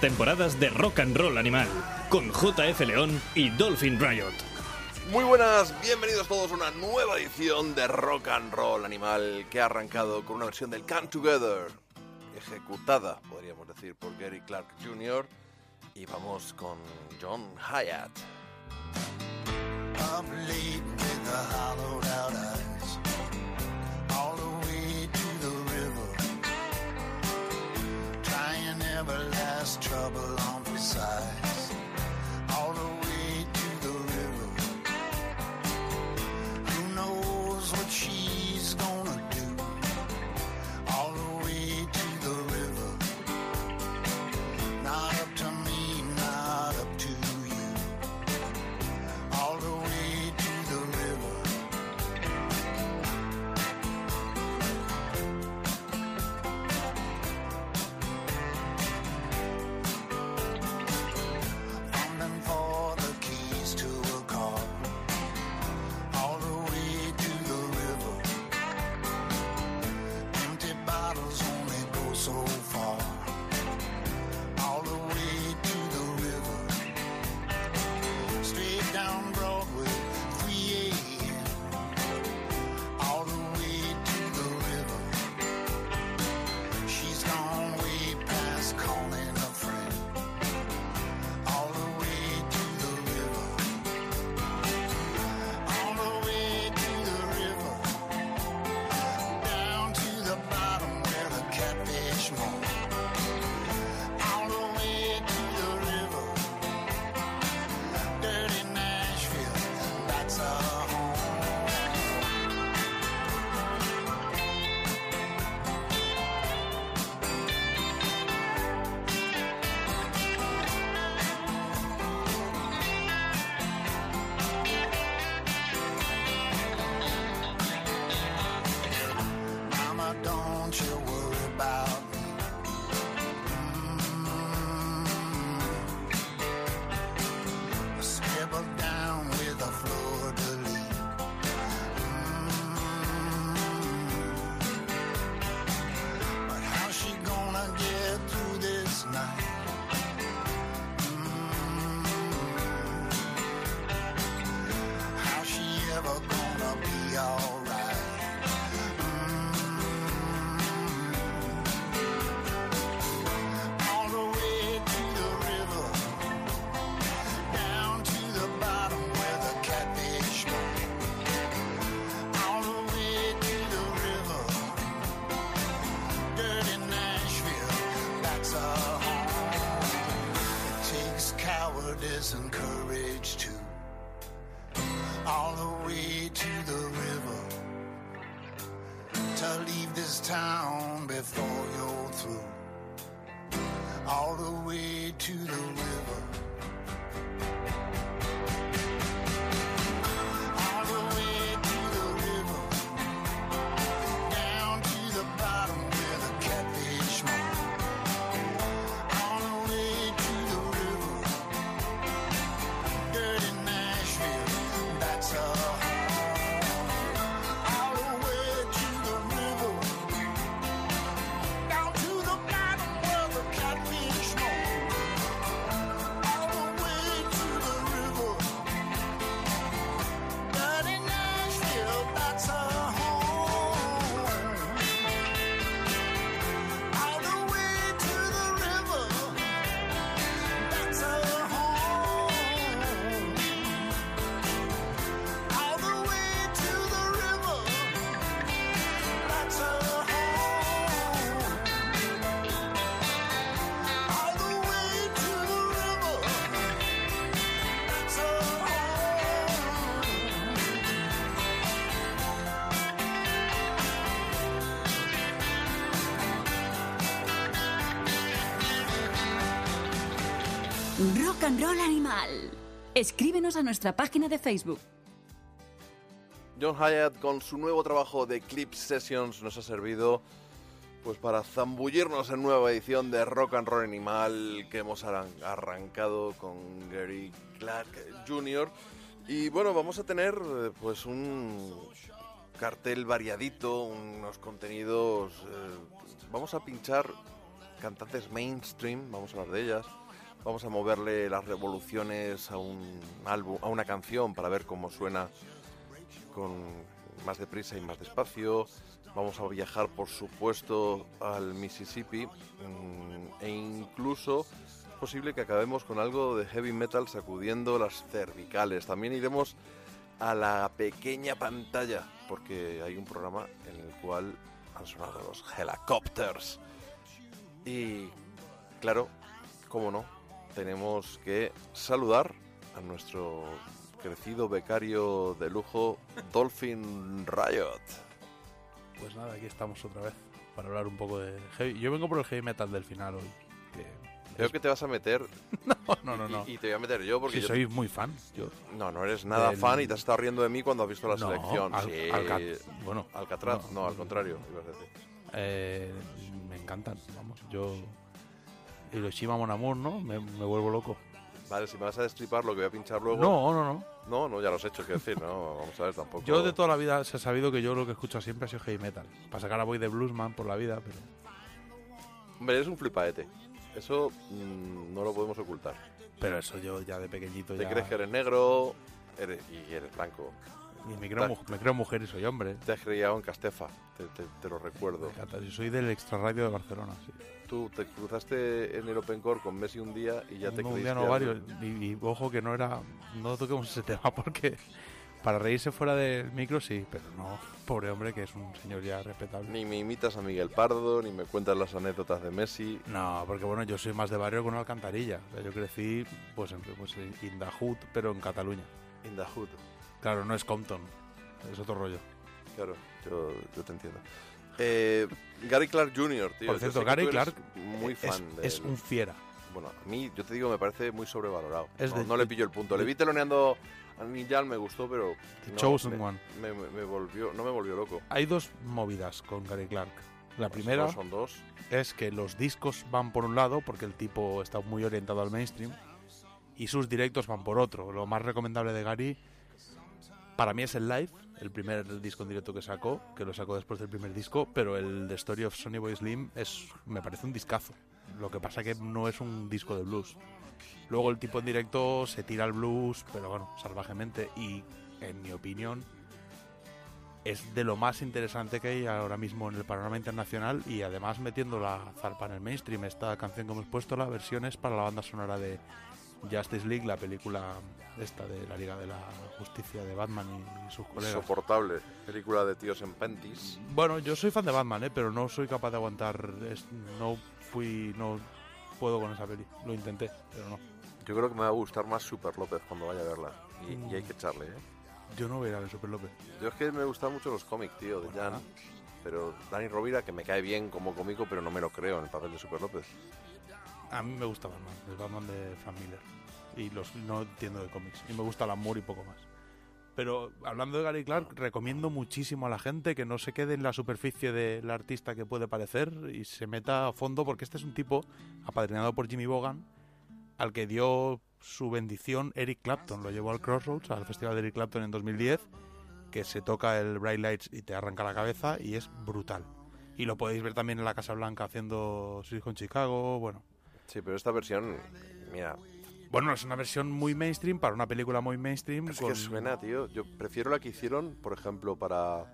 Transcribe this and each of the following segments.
temporadas de Rock and Roll Animal con JF León y Dolphin Riot. Muy buenas, bienvenidos todos a una nueva edición de Rock and Roll Animal que ha arrancado con una versión del Come Together, ejecutada, podríamos decir, por Gary Clark Jr. Y vamos con John Hyatt. never last, trouble on for size. so cowardice and Rock and Roll Animal. Escríbenos a nuestra página de Facebook. John Hyatt con su nuevo trabajo de Clip Sessions nos ha servido pues para zambullirnos en nueva edición de Rock and Roll Animal que hemos arran- arrancado con Gary Clark Jr. Y bueno, vamos a tener pues un cartel variadito, unos contenidos... eh, vamos a pinchar cantantes mainstream, vamos a hablar de ellas. Vamos a moverle las revoluciones a un álbum, a una canción para ver cómo suena con más deprisa y más despacio. Vamos a viajar, por supuesto, al Mississippi mm, e incluso es posible que acabemos con algo de heavy metal sacudiendo las cervicales. También iremos a la pequeña pantalla porque hay un programa en el cual han sonado los helicópteros. Y claro, cómo no, tenemos que saludar a nuestro crecido becario de lujo, Dolphin Riot. Pues nada, aquí estamos otra vez para hablar un poco de heavy. Yo vengo por el heavy metal del final hoy. que Creo es- que te vas a meter no, no, no, no. y, y te voy a meter yo porque Si yo- soy muy fan. Yo, no, no eres nada del- fan y te has estado riendo de mí cuando has visto la No, selección. Al- sí. Alca- bueno, Alcatraz, no, no, al contrario. ibas a decir. eh, me encantan, vamos. Yo. Hiroshima Mon Amour, ¿no? Me, me vuelvo loco. Vale, si me vas a destripar lo que voy a pinchar luego. No, no, no. no, no, ya lo has hecho, quiero decir, no, vamos a ver tampoco. Yo de toda la vida se ha sabido que yo lo que escucho siempre ha sido heavy metal. Para sacar a voy de bluesman por la vida, pero. Hombre, eres un flipaete. Eso mm, no lo podemos ocultar. Pero eso yo ya de pequeñito Te ya. crees que eres negro eres, y eres blanco. y me, creo, mu- me creo mujer y soy hombre. Te has criado en Castefa, te, te- te lo recuerdo. Me encanta. Yo soy del extrarradio de Barcelona, sí. Tú te cruzaste en el Open Core con Messi un día y ya te no, un día no varios. Y, y ojo que no era. No toquemos ese tema porque. Para reírse fuera del micro sí, pero no. Pobre hombre que es un señor ya respetable. Ni me imitas a Miguel Pardo, ni me cuentas las anécdotas de Messi. No, porque bueno, yo soy más de barrio con alcantarilla. O sea, yo crecí pues en pues, en in the hood, pero en Cataluña. In the hood. Claro, no es Compton. Es otro rollo. Claro, yo, yo te entiendo. Eh, Gary Clark Jr., tío. Por cierto, Gary Clark Muy es, fan de es un fiera. Bueno, a mí, yo te digo, me parece muy sobrevalorado. Es no, de- no le pillo el punto. Le vi teloneando a Niyal, me gustó, pero. The no, Chosen me, One. Me, me- me volvió, no me volvió loco. Hay dos movidas con Gary Clark. La Pues primera no son dos. es que los discos van por un lado, porque el tipo está muy orientado al mainstream, y sus directos van por otro. Lo más recomendable de Gary, para mí es el live, el primer disco en directo que sacó, que lo sacó después del primer disco, pero el The Story of Sonny Boy Slim es, me parece un discazo. Lo que pasa que no es un disco de blues. Luego el tipo en directo se tira al blues, pero bueno, salvajemente, y en mi opinión es de lo más interesante que hay ahora mismo en el panorama internacional y además metiendo la zarpa en el mainstream. Esta canción que hemos puesto, la versión es para la banda sonora de Justice League, la película esta de la Liga de la Justicia de Batman y sus colegas. Insoportable. Película de tíos en panties. Bueno, yo soy fan de Batman, ¿eh? pero no soy capaz de aguantar. es- no fui. No puedo con esa peli. Lo intenté, pero no. Yo creo que me va a gustar más Super López cuando vaya a verla. Y, y hay que echarle, ¿eh? Yo no voy a ir a ver Super López. Yo es que me gustan mucho los cómics, tío, de Jan. Ajá. Pero Dani Rovira, que me cae bien como cómico, pero no me lo creo en el papel de Super López. A mí me gusta Batman, el Batman de Frank Miller. Y los no entiendo de cómics. Y me gusta el amor y poco más. Pero hablando de Gary Clark, recomiendo muchísimo a la gente que no se quede en la superficie del artista que puede parecer y se meta a fondo, porque este es un tipo apadrinado por Jimmy Bogan, al que dio su bendición Eric Clapton. Lo llevó al Crossroads, al festival de Eric Clapton en 2010, que se toca el Bright Lights y te arranca la cabeza y es brutal. Y lo podéis ver también en la Casa Blanca haciendo Silicon Chicago, bueno. Sí, pero esta versión, mira, Bueno, es una versión muy mainstream para una película muy mainstream. es con- que suena, tío. Yo prefiero la que hicieron, por ejemplo, para.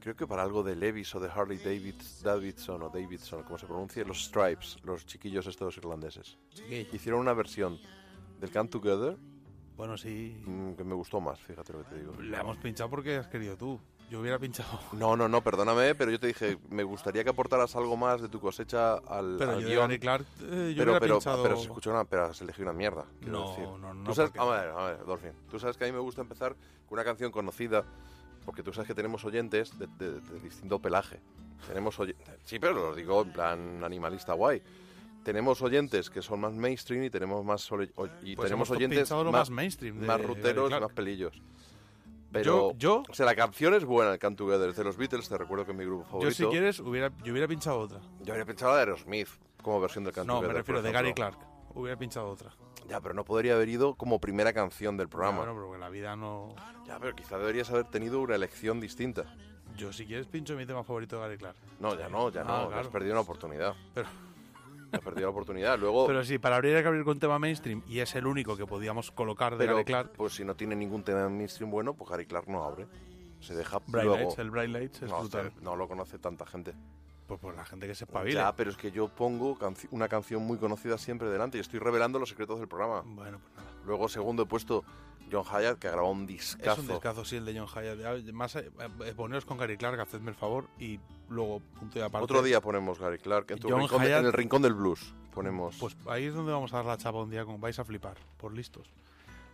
Creo que para algo de Levis o de Harley Davids, Davidson o Davidson, como se pronuncia, los Stripes, los chiquillos estos irlandeses. Hicieron una versión del Come Together Bueno, sí. mm, que me gustó más, fíjate lo que te digo. La hemos pinchado porque has querido tú. Yo hubiera pinchado. No, no, no, perdóname, pero yo te dije, me gustaría que aportaras algo más de tu cosecha al, Pero al yo de guion. Clark, eh, yo pero, hubiera pero, pinchado. pero se escuchó una, pero has elegido una mierda. No, decir. no, no, Tú sabes, porque- a ver, a ver, Dolphin. Tú sabes que a mí me gusta empezar con una canción conocida, porque tú sabes que tenemos oyentes de, de- de distinto pelaje. Tenemos oy- Sí, pero lo digo en plan animalista guay. Tenemos oyentes que son más mainstream y tenemos más y Pues tenemos oyentes más, más mainstream de más ruteros más pelillos. Pero, Yo- yo- o sea, la canción es buena, el Come Together, de los Beatles, te recuerdo que es mi grupo Yo, favorito. si quieres, hubiera, yo hubiera pinchado otra. Yo habría pensado la de Aerosmith como versión del Come No, me Together, refiero por de Gary. Clark. Hubiera pinchado otra. Ya, pero no podría haber ido como primera canción del programa. Bueno, pero que la vida no. Ya, pero quizá deberías haber tenido una elección distinta. Yo, si quieres, pincho mi tema favorito de Gary Clark. No, ya no, ya Ah, no. claro. Has perdido una oportunidad. Pero, Has perdido la oportunidad. Luego, pero sí, para abrir hay que abrir con tema mainstream y es el único que podíamos colocar de pero, Gary Clark. pues si no tiene ningún tema mainstream bueno, pues Gary Clark no abre. Se deja Bright luego. Lights, el Bright Lights es no, brutal. no lo conoce tanta gente. Pues por la gente que se espabile. Ya, pero es que yo pongo canci- una canción muy conocida siempre delante y estoy revelando los secretos del programa. Bueno, pues nada. Luego, segundo he puesto John Hyatt, que ha grabado un Es discazo. un descazo, sí, el de John Hyatt. Ya, Más, eh, eh, poneros con Gary Clark, hacedme el favor, y luego, punto y aparte. Otro día ponemos Gary Clark en, tu rincón de- Hyatt- en el rincón del blues. Ponemos. Pues ahí es donde vamos a dar la chapa un día, con vais a flipar, por listos.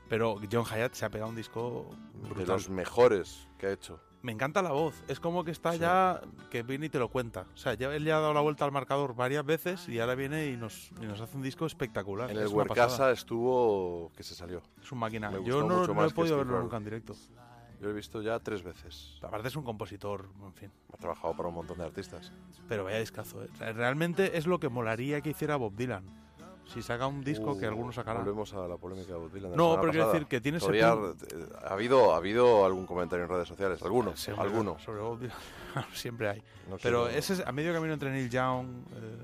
Pero John Hyatt se ha pegado un disco de brutal. los mejores que ha hecho. Me encanta la voz, es como que está Sí. ya, que viene y te lo cuenta. O sea, ya, él ya ha dado la vuelta al marcador varias veces y ahora viene y nos, y nos hace un disco espectacular. En es el pasada. estuvo que se salió. Es un máquina. Yo no, he podido verlo nunca en directo. Yo lo he visto ya tres veces. Aparte es un compositor, en fin. Ha trabajado para un montón de artistas. Pero vaya discazo, ¿eh? Realmente es lo que molaría que hiciera Bob Dylan. Si saca un disco que Uh, algunos sacarán. Volvemos a la polémica de Bob Dylan de No, pero quiero decir que tiene ese eh, ha habido ha habido algún comentario en redes sociales, algunos, Sí, algunos. Sobre Bob Dylan. Siempre hay. No Pero quiero- ese es a medio camino entre Neil Young, eh,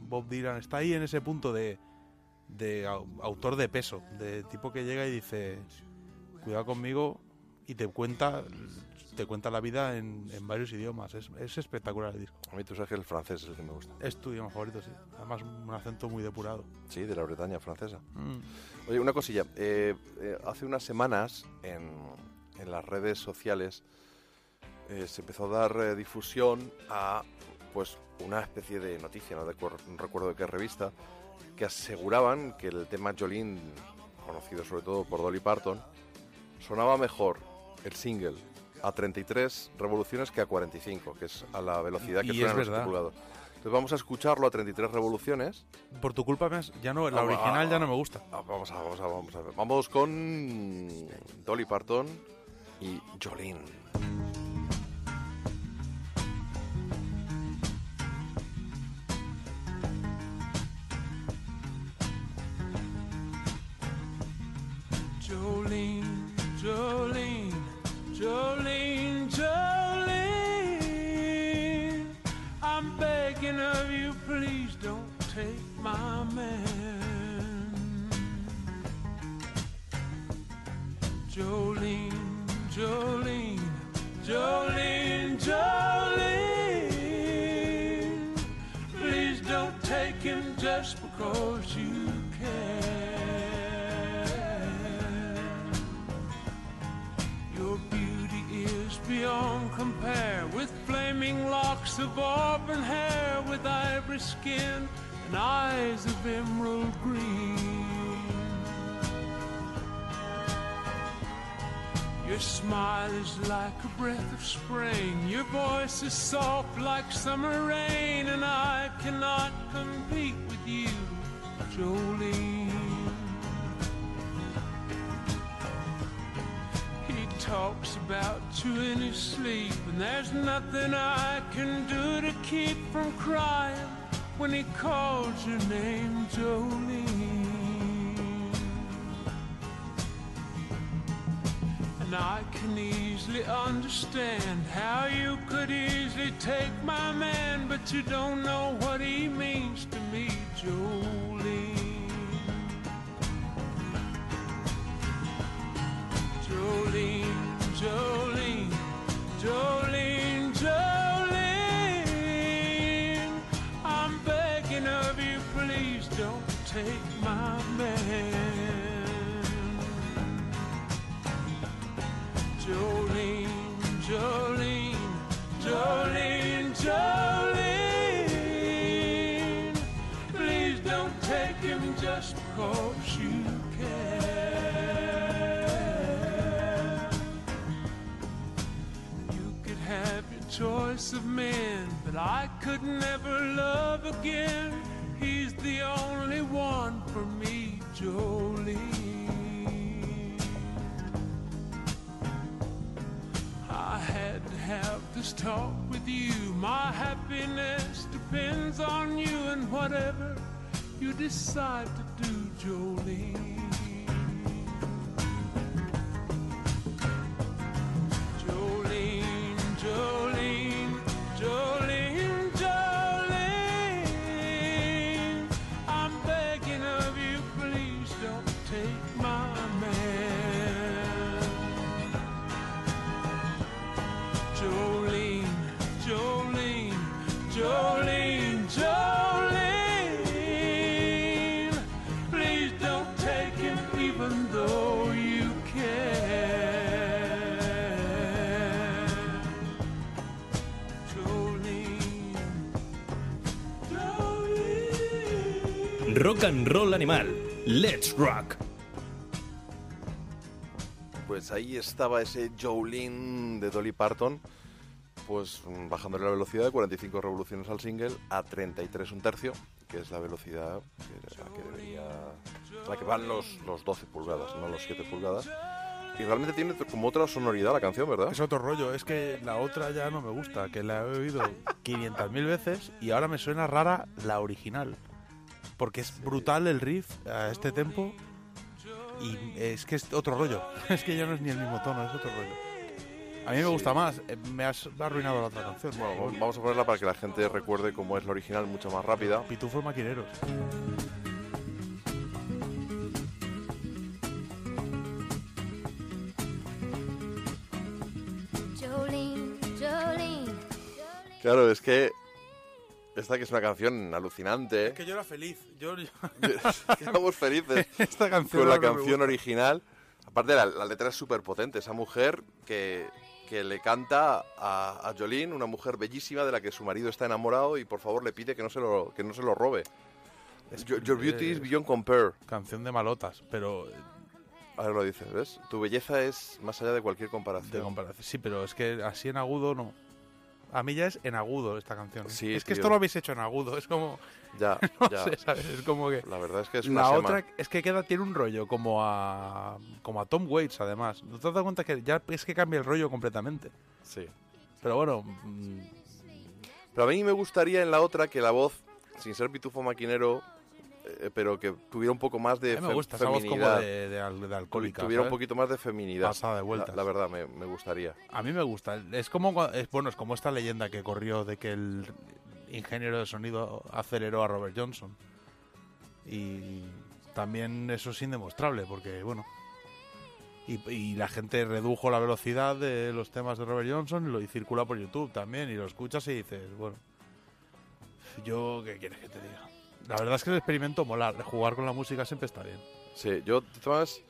Bob Dylan, está ahí en ese punto de, de au- autor de peso, de tipo que llega y dice, cuidado conmigo y te cuenta te cuenta la vida en, en varios idiomas. Es, es espectacular el disco. A mí tú sabes que el francés es el que me gusta. Es tu idioma favorito, sí. Además un acento muy depurado. Sí, de la Bretaña francesa. Mm. Oye, una cosilla. eh, eh, hace unas semanas en, en las redes sociales eh, se empezó a dar difusión a pues una especie de noticia, no, recuer- no recuerdo de qué revista, que aseguraban que el tema Jolene, conocido sobre todo por Dolly Parton, sonaba mejor el single a 33 revoluciones que a 45, que es a la velocidad que Y suena es en los articulados. Entonces vamos a escucharlo a 33 revoluciones Por tu culpa, ya no, la Ah, original ah, ya no me gusta. Ah, Vamos a, vamos a, vamos a ver. Vamos con Dolly Parton y Jolene. my man. Jolene, Jolene, Jolene, Jolene. Please don't take him just because you can. Your beauty is beyond compare with flaming locks of auburn hair, with ivory skin and eyes of emerald green. Your smile is like a breath of spring. Your voice is soft like summer rain, and I cannot compete with you, Jolene. He talks about you in his sleep, and there's nothing I can do to keep from crying when he called your name, Jolene. And I can easily understand how you could easily take my man, but you don't know what he means to me, Jolene. Jolene, Jolene, Jolene, because you can. You could have your choice of men, but I could never love again. He's the only one for me, Jolene. I had to have this talk with you. My happiness depends on you and whatever you decide to do, Jolene. Jolene, Jolene, and Roll Animal. Let's Rock. Pues ahí estaba ese Jolene de Dolly Parton, pues bajándole la velocidad de 45 revoluciones al single a 33 un tercio, que es la velocidad que, a la que debería, a la que van los, los 12 pulgadas, no los 7 pulgadas. Y realmente tiene como otra sonoridad la canción, ¿verdad? Es otro rollo, es que la otra ya no me gusta, que la he oído 500.000 veces y ahora me suena rara la original. Porque es brutal el riff a este tempo y es que es otro rollo. Es que ya no es ni el mismo tono, es otro rollo. A mí me gusta más, eh, me has arruinado la otra canción. Bueno, vamos a ponerla para que la gente recuerde cómo es la original mucho más rápida. Pitufos maquineros. Claro, es que esta que es una canción alucinante. Es que yo era feliz. Yo, yo- Estamos felices esta canción con la canción original. Aparte, la, la letra es súper potente. Esa mujer que, que le canta a, a Jolene, una mujer bellísima de la que su marido está enamorado y por favor le pide que no se lo, que no se lo robe. Your, your beauty is beyond compare. Canción de malotas, pero Ahora lo dices, ¿ves? Tu belleza es más allá de cualquier de comparación. comparación. Sí, pero es que así en agudo no. A mí ya es en agudo esta canción. ¿eh? Sí, es que tío. esto lo habéis hecho en agudo. Es como. Ya, No ya. sé, ¿sabes? Es como que. La verdad es que es una La otra es que queda, tiene un rollo como a. como a Tom Waits, además. ¿No te has dado cuenta que ya es que cambia el rollo completamente? Sí. Pero bueno. mm, Pero a mí me gustaría en la otra que la voz, sin ser pitufo maquinero, pero que tuviera un poco más de a mí me gusta esa voz como de, de de alcohólica. tuviera un poquito más de feminidad. Pasada de vueltas. La, la verdad, me, me gustaría. A mí me gusta. Es como es bueno, es como esta leyenda que corrió de que el ingeniero de sonido aceleró a Robert Johnson. Y también eso es indemostrable, porque bueno, Y, y la gente redujo la velocidad de los temas de Robert Johnson y lo y circula por YouTube también. Y lo escuchas y dices, bueno, yo, ¿qué quieres que te diga? La verdad es que el experimento mola. de Jugar con la música siempre está bien. Sí, yo, maneras,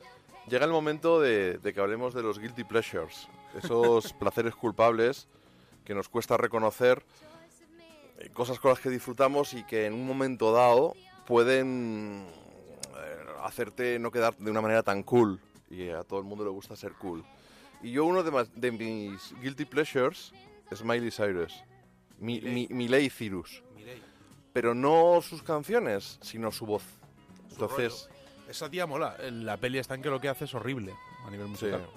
llega el momento de, de que hablemos de los guilty pleasures, esos placeres culpables que nos cuesta reconocer, eh, cosas con las que disfrutamos y que en un momento dado pueden eh, hacerte no quedar de una manera tan cool. Y a todo el mundo le gusta ser cool. Y yo uno de, de mis guilty pleasures es Miley Cyrus. Mi, mi, Miley Cyrus. Pero no sus canciones, sino su voz. Entonces... Esa tía mola. En La peli está en que lo que hace es horrible a nivel Sí. musical.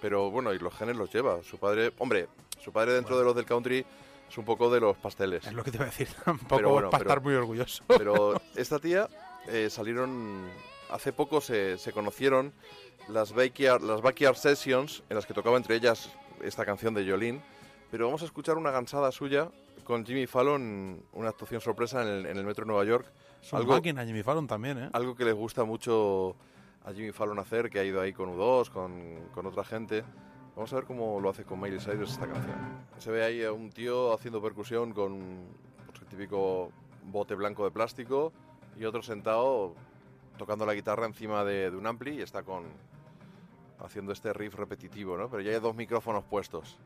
Pero bueno, y los genes los lleva. Su padre, hombre, su padre dentro de los del country es un poco de los pasteles. Es lo que te iba a decir. Tampoco Pero bueno, para pero- estar muy orgulloso. Pero esta tía eh, salieron hace poco se, se conocieron las backyard, las backyard sessions en las que tocaba entre ellas esta canción de Jolene. Pero vamos a escuchar una gansada suya con Jimmy Fallon, una actuación sorpresa en el, en el metro de Nueva York. Una algo- máquina, Jimmy Fallon también, ¿eh? Algo que les gusta mucho a Jimmy Fallon hacer, que ha ido ahí con U2, con, con otra gente. Vamos a ver cómo lo hace con Miley Cyrus esta canción. Se ve ahí a un tío haciendo percusión con pues, el típico bote blanco de plástico y otro sentado tocando la guitarra encima de, de un ampli y está con haciendo este riff repetitivo, ¿no? Pero ya hay dos micrófonos puestos.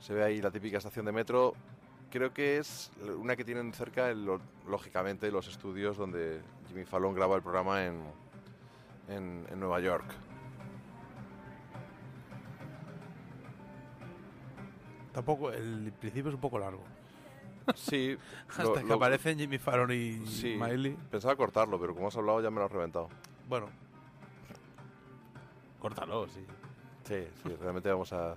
Se ve ahí la típica estación de metro. Creo que es una que tienen cerca, el- lógicamente, los estudios donde Jimmy Fallon graba el programa en, en, en Nueva York. Tampoco, el principio es un poco largo. Sí, Hasta lo- que lo- aparecen Jimmy Fallon y sí, Miley. Pensaba cortarlo, pero como has hablado ya me lo has reventado. Bueno. Córtalo, sí. Sí, sí, realmente vamos a...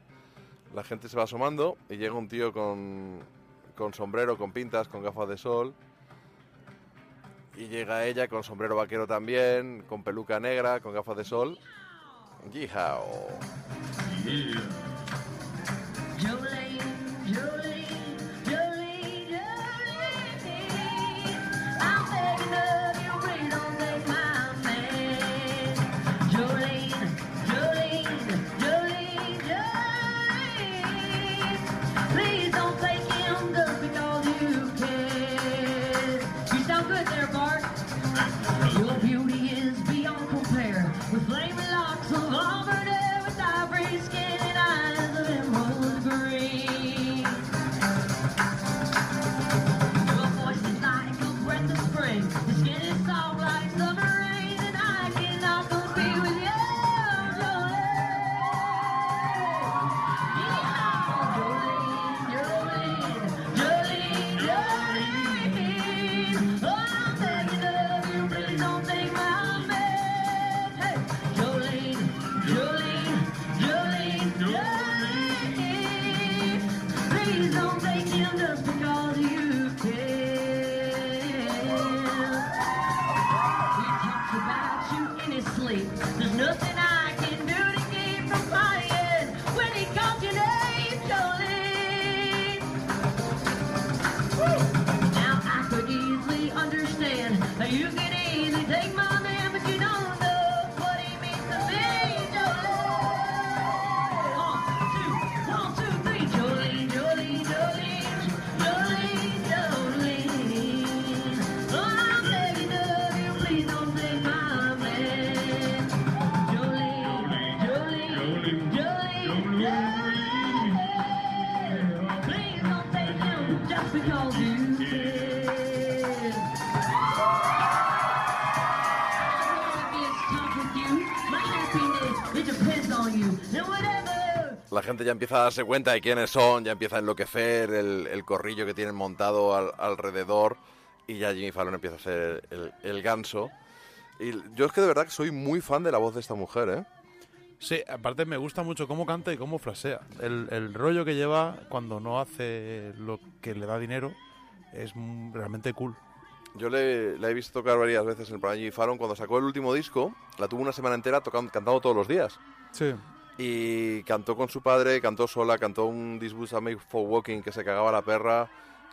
La gente se va asomando y llega un tío con, con sombrero, con pintas, con gafas de sol. Y llega ella con sombrero vaquero también, con peluca negra, con gafas de sol. Jolene, gente ya empieza a darse cuenta de quiénes son, ya empieza a enloquecer el, el corrillo que tienen montado al- alrededor y ya Jimmy Fallon empieza a hacer el, el ganso. Y yo es que de verdad que soy muy fan de la voz de esta mujer, ¿eh? Sí, aparte me gusta mucho cómo canta y cómo frasea. El, el rollo que lleva cuando no hace lo que le da dinero es realmente cool. Yo le, la he visto tocar varias veces en el programa Jimmy Fallon. Cuando sacó el último disco, la tuvo una semana entera tocando, cantando todos los días. Sí. Y cantó con su padre, cantó sola, cantó un This Boots Made for Walking que se cagaba la perra,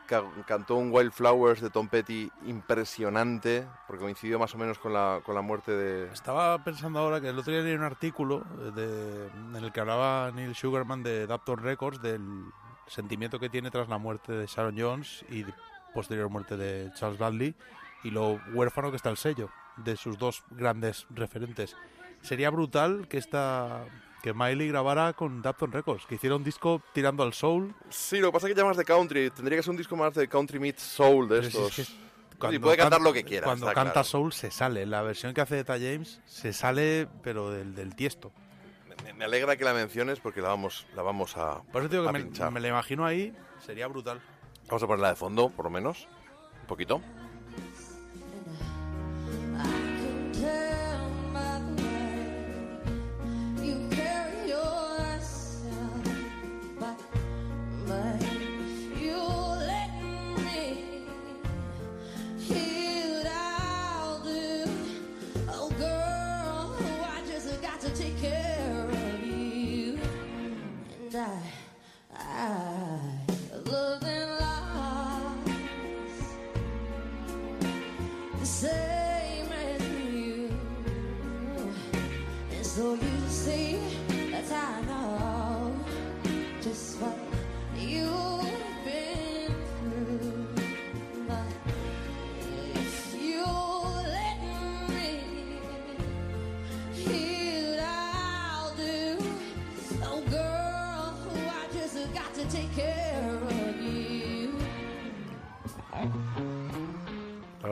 ca- cantó un Wildflowers de Tom Petty impresionante, porque coincidió más o menos con la, con la muerte de... Estaba pensando ahora que el otro día leí un artículo de- en el que hablaba Neil Sugarman de Dapton Records del sentimiento que tiene tras la muerte de Sharon Jones y posterior muerte de Charles Bradley y lo huérfano que está el sello de sus dos grandes referentes. Sería brutal que esta que Miley grabara con Dapton Records, que hiciera un disco tirando al soul. Sí, lo que pasa es que ya más de country, tendría que ser un disco más de country meets soul de Pero si es estos. que y cuando puede cantar can- lo que quiera. Cuando canta claro. soul se sale. La versión que hace Eta James se sale, pero del, del tiesto. Me, me alegra que la menciones porque la vamos, la vamos a, Por eso digo que me, me la imagino ahí, sería brutal. Vamos a ponerla de fondo, por lo menos. Un poquito.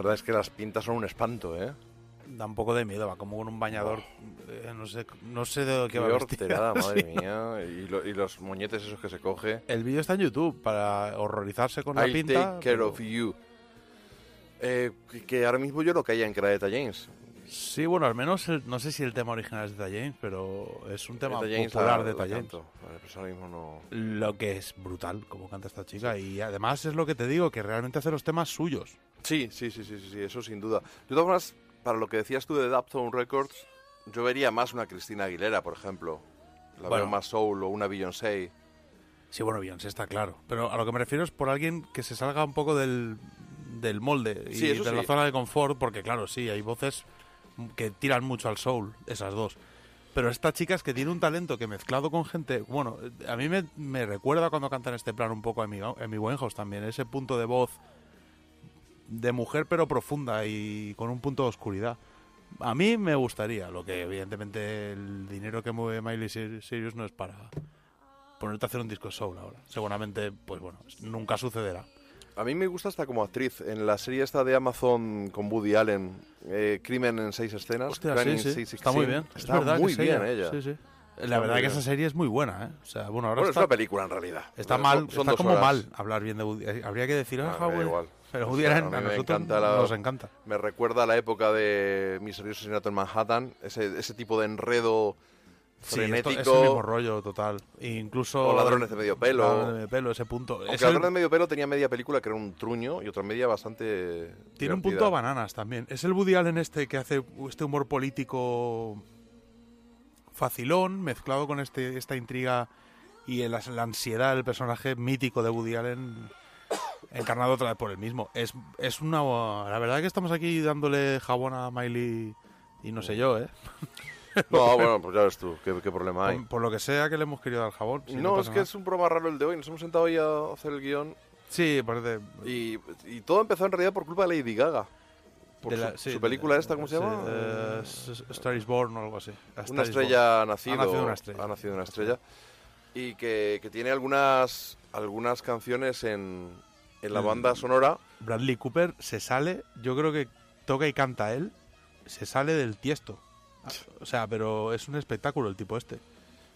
Verdad es que las pintas son un espanto, ¿eh? Da un poco de miedo, va como con un bañador. eh, no sé no sé de qué va horterada, madre Sí. mía. Y, lo- y los moñetes esos que se coge. El vídeo está en YouTube para horrorizarse con la pinta. take care pero- of you. Eh, que, ahora mismo yo no caía en que era Eta James. Sí, bueno, al menos el- no sé si el tema original es de James, pero es un tema James popular la- de James. Vale, pues ahora mismo no... Lo que es brutal como canta esta chica y además es lo que te digo, que realmente hace los temas suyos. Sí, sí, sí, sí, sí, eso sin duda. De todas formas, para lo que decías tú de Daptone Records, yo vería más una Cristina Aguilera, por ejemplo. La Bueno. veo más soul o una Beyoncé. Sí, bueno, Beyoncé está claro. Pero a lo que me refiero es por alguien que se salga un poco del, del molde y Sí, de la zona de confort, porque claro, sí, hay voces que tiran mucho al soul, esas dos. Pero esta chica es que tiene un talento que mezclado con gente... Bueno, a mí me, me recuerda cuando canta en este plan un poco a mi, a mi Winehouse también, ese punto de voz de mujer pero profunda y con un punto de oscuridad. A mí me gustaría, lo que evidentemente el dinero que mueve Miley Cyrus no es para ponerte a hacer un disco soul ahora. Seguramente, pues bueno, nunca sucederá. A mí me gusta hasta como actriz. En la serie esta de Amazon con Woody Allen, eh, Crimen en seis escenas. Hostia, sí, 616, está muy bien. Es Está verdad muy bien ella. Sí, sí. Está La verdad que bien. esa serie es muy buena, ¿eh? O sea, bueno, ahora Bueno, es está, una película en realidad. está mal, son está como horas. mal hablar bien de Woody. eh, Habría que decir, ah, Ah, Woody- igual. Pero O Woody sea, Allen a mí a me nosotros encanta la- nos encanta. Me recuerda a la época de Misterioso Asesinato en Manhattan, ese, ese tipo de enredo Sí, esto- frenético. es el mismo rollo total. E incluso O Ladrones de medio pelo. Ladrones de medio pelo, ese punto. Aunque Es el- Ladrones de medio pelo tenía media película que era un truño y otra media bastante. Tiene un punto a bananas también. Es el Woody Allen este que hace este humor político facilón, mezclado con este, esta intriga y el- la ansiedad del personaje mítico de Woody Allen, encarnado otra vez por él mismo. Es, es una... La verdad que estamos aquí dándole jabón a Miley y no sé yo, ¿eh? No, bueno, pues ya ves tú, qué, qué problema hay. Por, por lo que sea que le hemos querido dar jabón. sí, no, es pasa que nada. es un programa raro el de hoy. Nos hemos sentado ahí a hacer el guion Sí, parece... y, y todo empezó en realidad por culpa de Lady Gaga. Por de su, la- sí, su película de- esta, ¿cómo se llama? eh, Star is Born o algo así. Una estrella ha nacido, Ha nacido una estrella. ha nacido una estrella y que, que tiene algunas algunas canciones en, en la banda sonora Bradley Cooper se sale, yo creo que toca y canta él, se sale del tiesto. O sea, pero es un espectáculo el tipo este.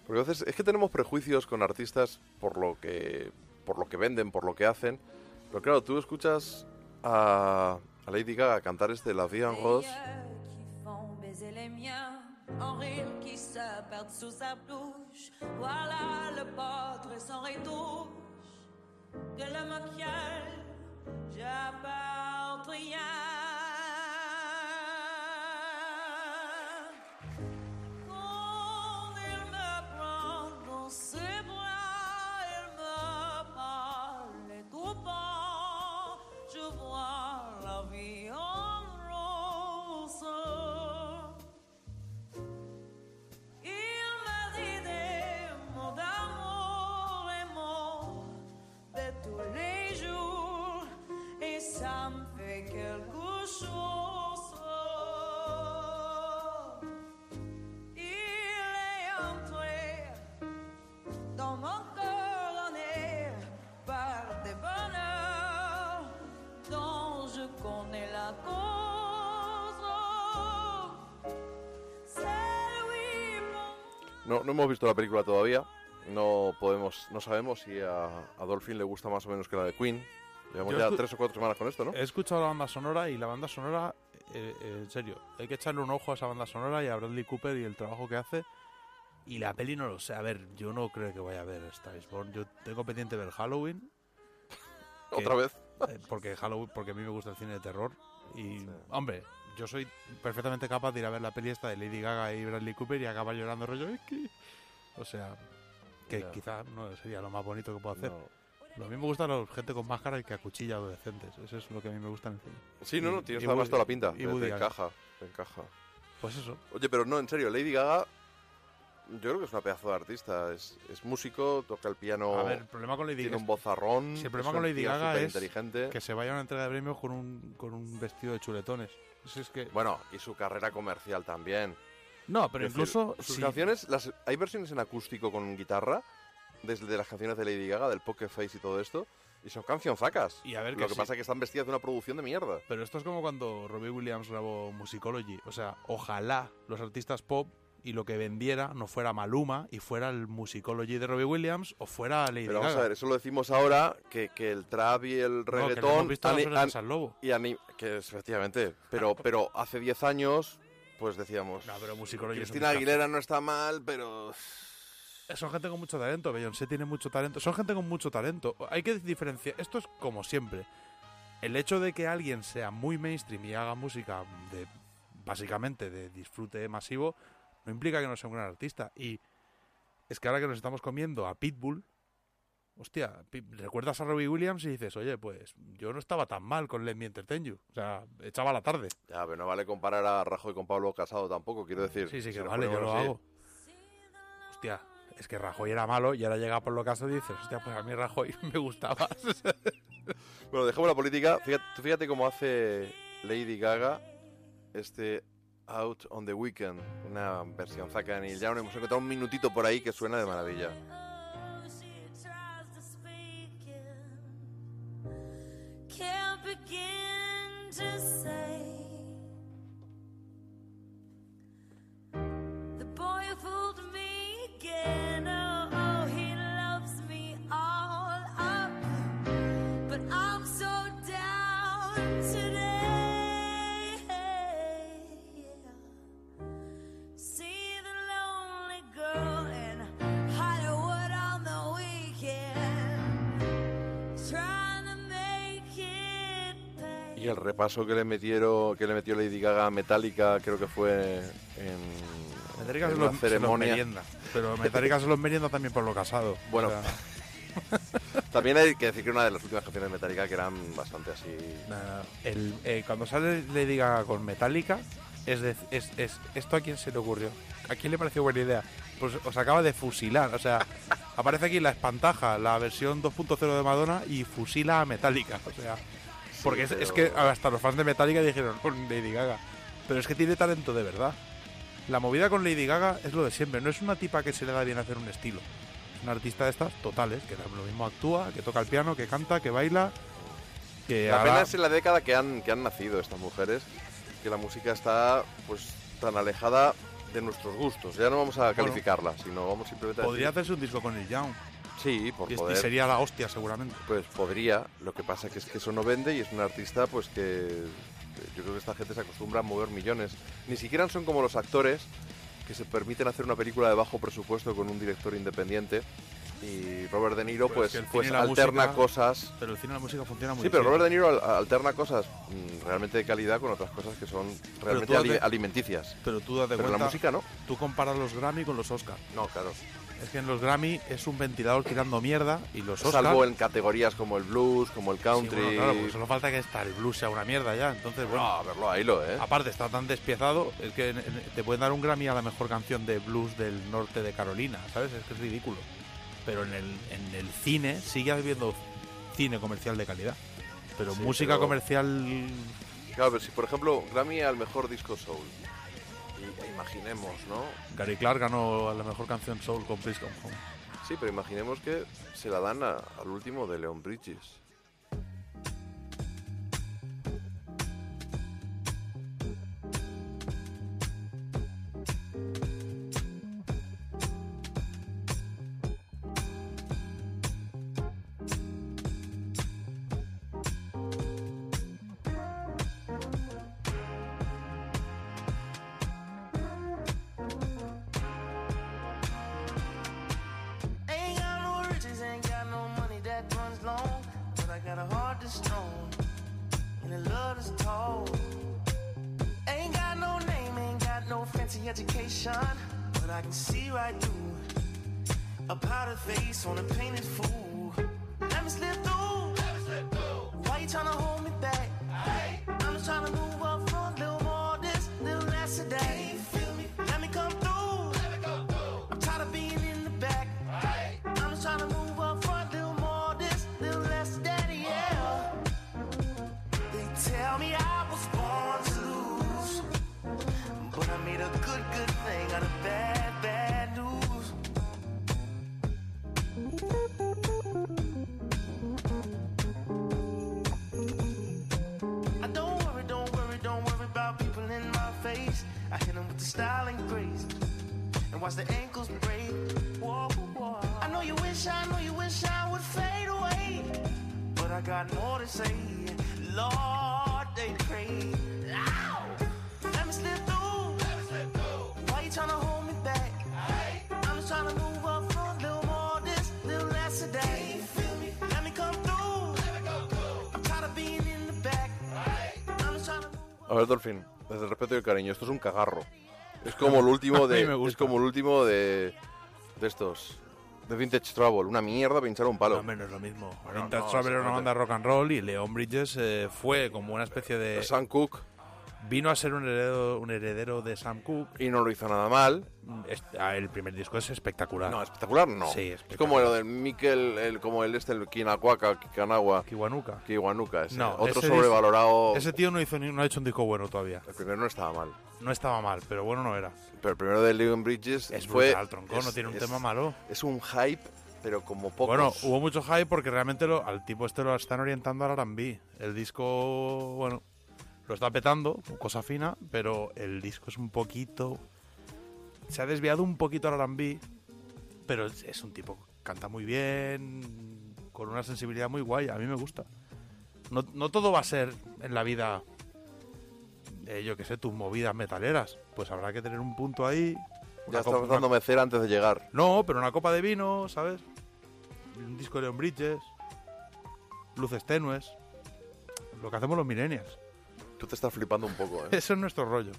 porque a veces es que tenemos prejuicios con artistas por lo que por lo que venden por lo que hacen pero claro tú escuchas a, a Lady Gaga cantar este La Vie en Rose en rire qui se perdent sous sa bouche. Voilà le portrait sans retouche de la maquial, j'appartiens. Qu'on il me prend dans ce No, no hemos visto la película todavía. No podemos, no sabemos si a, a Dolphin le gusta más o menos que la de Queen. Llevamos Yo ya escu- tres o cuatro semanas con esto, ¿no? He escuchado la banda sonora y la banda sonora, eh, eh, en serio, hay que echarle un ojo a esa banda sonora y a Bradley Cooper y el trabajo que hace. Y la peli no lo sé. A ver, yo no creo que vaya a ver Star is Born. Yo tengo pendiente ver Halloween. Otra vez. eh, porque Halloween, porque a mí me gusta el cine de terror. Y, hombre, yo soy perfectamente capaz de ir a ver la peli esta de Lady Gaga y Bradley Cooper y acabar llorando rollo. O sea, que Ya. quizá no sería lo más bonito que puedo hacer. No. Lo a mí me gusta la gente con máscara y que acuchilla adolescentes. Eso es lo que a mí me gusta en el cine. Sí, no, no, tienes además toda la pinta. y Te, encaja, te encaja. Pues eso. Oye, pero no, en serio, Lady Gaga, yo creo que es una pedazo de artista. Es, es músico, toca el piano, A ver, el problema con Lady tiene Gaga un vozarrón. Sí, el problema es con Lady Gaga es que se vaya a una entrega de premios con un, con un vestido de chuletones. Eso es que... Bueno, y su carrera comercial también. No, pero Es decir, incluso... sus canciones, las, hay versiones en acústico con guitarra, desde las canciones de Lady Gaga, del Poker Face y todo esto, y son cancionzacas. Y a ver Lo que que sí. pasa es que están vestidas de una producción de mierda. Pero esto es como cuando Robbie Williams grabó Musicology. O sea, ojalá los artistas pop y lo que vendiera no fuera Maluma y fuera el Musicology de Robbie Williams o fuera Lady Pero vamos Gaga. a ver, eso lo decimos ahora, que, que el trap y el No, que no reggaetón... hemos visto ani- an- lobo. y ani- que es, efectivamente, pero, pero hace 10 años, pues decíamos... No, pero Musicology Cristina. Aguilera no está mal, pero... Son gente con mucho talento, Beyoncé tiene mucho talento. Son gente con mucho talento. Hay que diferenciar. Esto es como siempre. El hecho de que alguien sea muy mainstream y haga música de básicamente de disfrute masivo no implica que no sea un gran artista. Y es que ahora que nos estamos comiendo a Pitbull, hostia, recuerdas a Robbie Williams y dices, oye, pues yo no estaba tan mal con Let Me Entertain You. O sea, echaba la tarde. Ya, pero no vale comparar a Rajoy con Pablo Casado tampoco, quiero decir. Sí, sí, que si vale, yo lo así. hago. Hostia, es que Rajoy era malo y ahora llega por lo caso y dices, hostia, pues a mí Rajoy me gustaba. Bueno, dejemos la política. Fíjate, fíjate cómo hace Lady Gaga este Out on the Weekend, una versión zaca de Neil Young. Hemos encontrado un minutito por ahí que suena de maravilla. Repaso que le metieron, que le metió Lady Gaga Metallica, creo que fue en, Metallica en una los, los ceremonia. merienda. Pero Metallica se los merienda también por lo casado. Bueno. O sea, También hay que decir que una de las últimas canciones de Metallica que eran bastante así. nada, el- eh, cuando sale Lady Gaga con Metallica, es, de- es, es- ¿esto a quién se le ocurrió? ¿A quién le pareció buena idea? Pues os acaba de fusilar. O sea, aparece aquí la espantaja, la versión 2.0 de Madonna y fusila a Metallica. O sea, porque es, es que hasta los fans de Metallica dijeron con Lady Gaga. Pero es que tiene talento de verdad. La movida con Lady Gaga es lo de siempre. No es una tipa que se le da bien hacer un estilo. Es una artista de estas totales, que lo mismo actúa, que toca el piano, que canta, que baila. Que La pena es en la década que han, que han nacido estas mujeres, que la música está pues tan alejada de nuestros gustos. Ya no vamos a calificarla, sino vamos simplemente a podría decir- hacerse un disco con el Young. Sí, por Y, sería la hostia, seguramente. Pues podría, lo que pasa que es que eso no vende y es una artista pues que yo creo que esta gente se acostumbra a mover millones. Ni siquiera son como los actores que se permiten hacer una película de bajo presupuesto con un director independiente y Robert De Niro Pero pues, pues alterna música- cosas. Pero el cine y la música funciona muy Sí, pero bien. Robert De Niro al- alterna cosas mm, realmente de calidad con otras cosas que son realmente date- alimenticias. Pero tú date Pero cuenta, la música no. tú comparas los Grammy con los Oscar. No, claro. Es que en los Grammy es un ventilador tirando mierda y los Oscar... Salvo en categorías como el blues, como el Sí, country. bueno, claro, pues solo falta que hasta el blues sea una mierda ya. Entonces, bueno, No, a verlo ahí lo, ¿eh? aparte está tan despiezado, es que te pueden dar un Grammy a la mejor canción de blues del norte de Carolina, ¿sabes? Es que es ridículo. Pero en el, en el cine sigue habiendo cine comercial de calidad. Pero Sí, música pero- comercial... Claro, pero si por ejemplo Grammy al mejor disco soul. Imaginemos, ¿no? Gary Clark ganó a la mejor canción soul con Please Come Home. Sí, pero imaginemos que se la dan a- al último de Leon Bridges. Education, but I can see right through a powdered face on a painted fool. Dolphin, desde el respeto y el cariño, esto es un cagarro. Es como el último de. me gusta. Es como el último de. De estos. De Vintage Trouble. Una mierda pinchar un palo. No, menos lo mismo. Bueno, Vintage no, Traveler era una banda rock and roll y Leon Bridges eh, fue como una especie de... Sam Cooke. Vino a ser un heredero, un heredero de Sam Cooke. Y no lo hizo nada mal. Es- ah, el primer disco es espectacular. No, espectacular no. Sí, es espectacular. como lo del Mikel, el, como el este, el Kinakwaka, Kikanawa. Kiwanuka. Kiwanuka, ese. No, Otro ese sobrevalorado. Ese tío no, hizo ni- no ha hecho un disco bueno todavía. El primero no estaba mal. No estaba mal, pero bueno no era. Pero el primero de Leon Bridges Es fue. brutal, tronco, no es- tiene un es- tema malo. Es un hype, pero como pocos. Bueno, hubo mucho hype porque realmente lo- al tipo este lo están orientando al R&B. El disco, bueno, lo está petando, cosa fina, pero el disco es un poquito... Se ha desviado un poquito al R&B, pero es, es un tipo que canta muy bien, con una sensibilidad muy guay, a mí me gusta. No, no todo va a ser en la vida, eh, yo que sé, tus movidas metaleras. Pues habrá que tener un punto ahí. Ya estamos dando cera antes de llegar. no, pero una copa de vino, ¿sabes? Un disco de Leon Bridges, luces tenues, lo que hacemos los millennials. Tú te estás flipando un poco, ¿eh? Eso es nuestro rollo.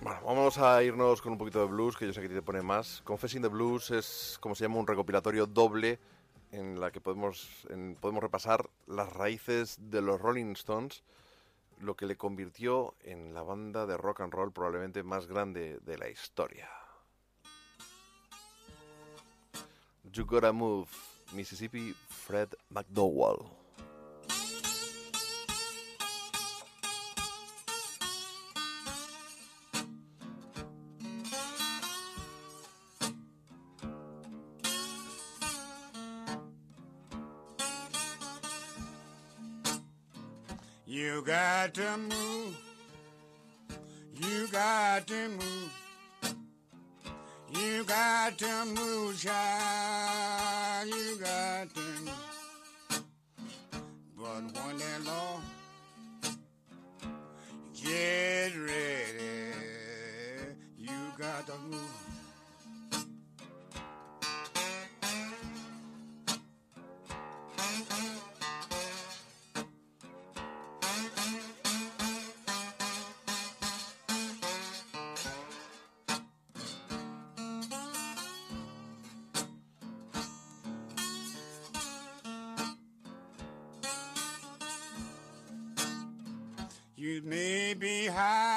Bueno, vamos a irnos con un poquito de blues, que yo sé que te pone más. Confessing the Blues es, como se llama, un recopilatorio doble en la que podemos, en- podemos repasar las raíces de los Rolling Stones, lo que le convirtió en la banda de rock and roll probablemente más grande de la historia. You Gotta Move, Mississippi, Fred McDowell. You You may be high,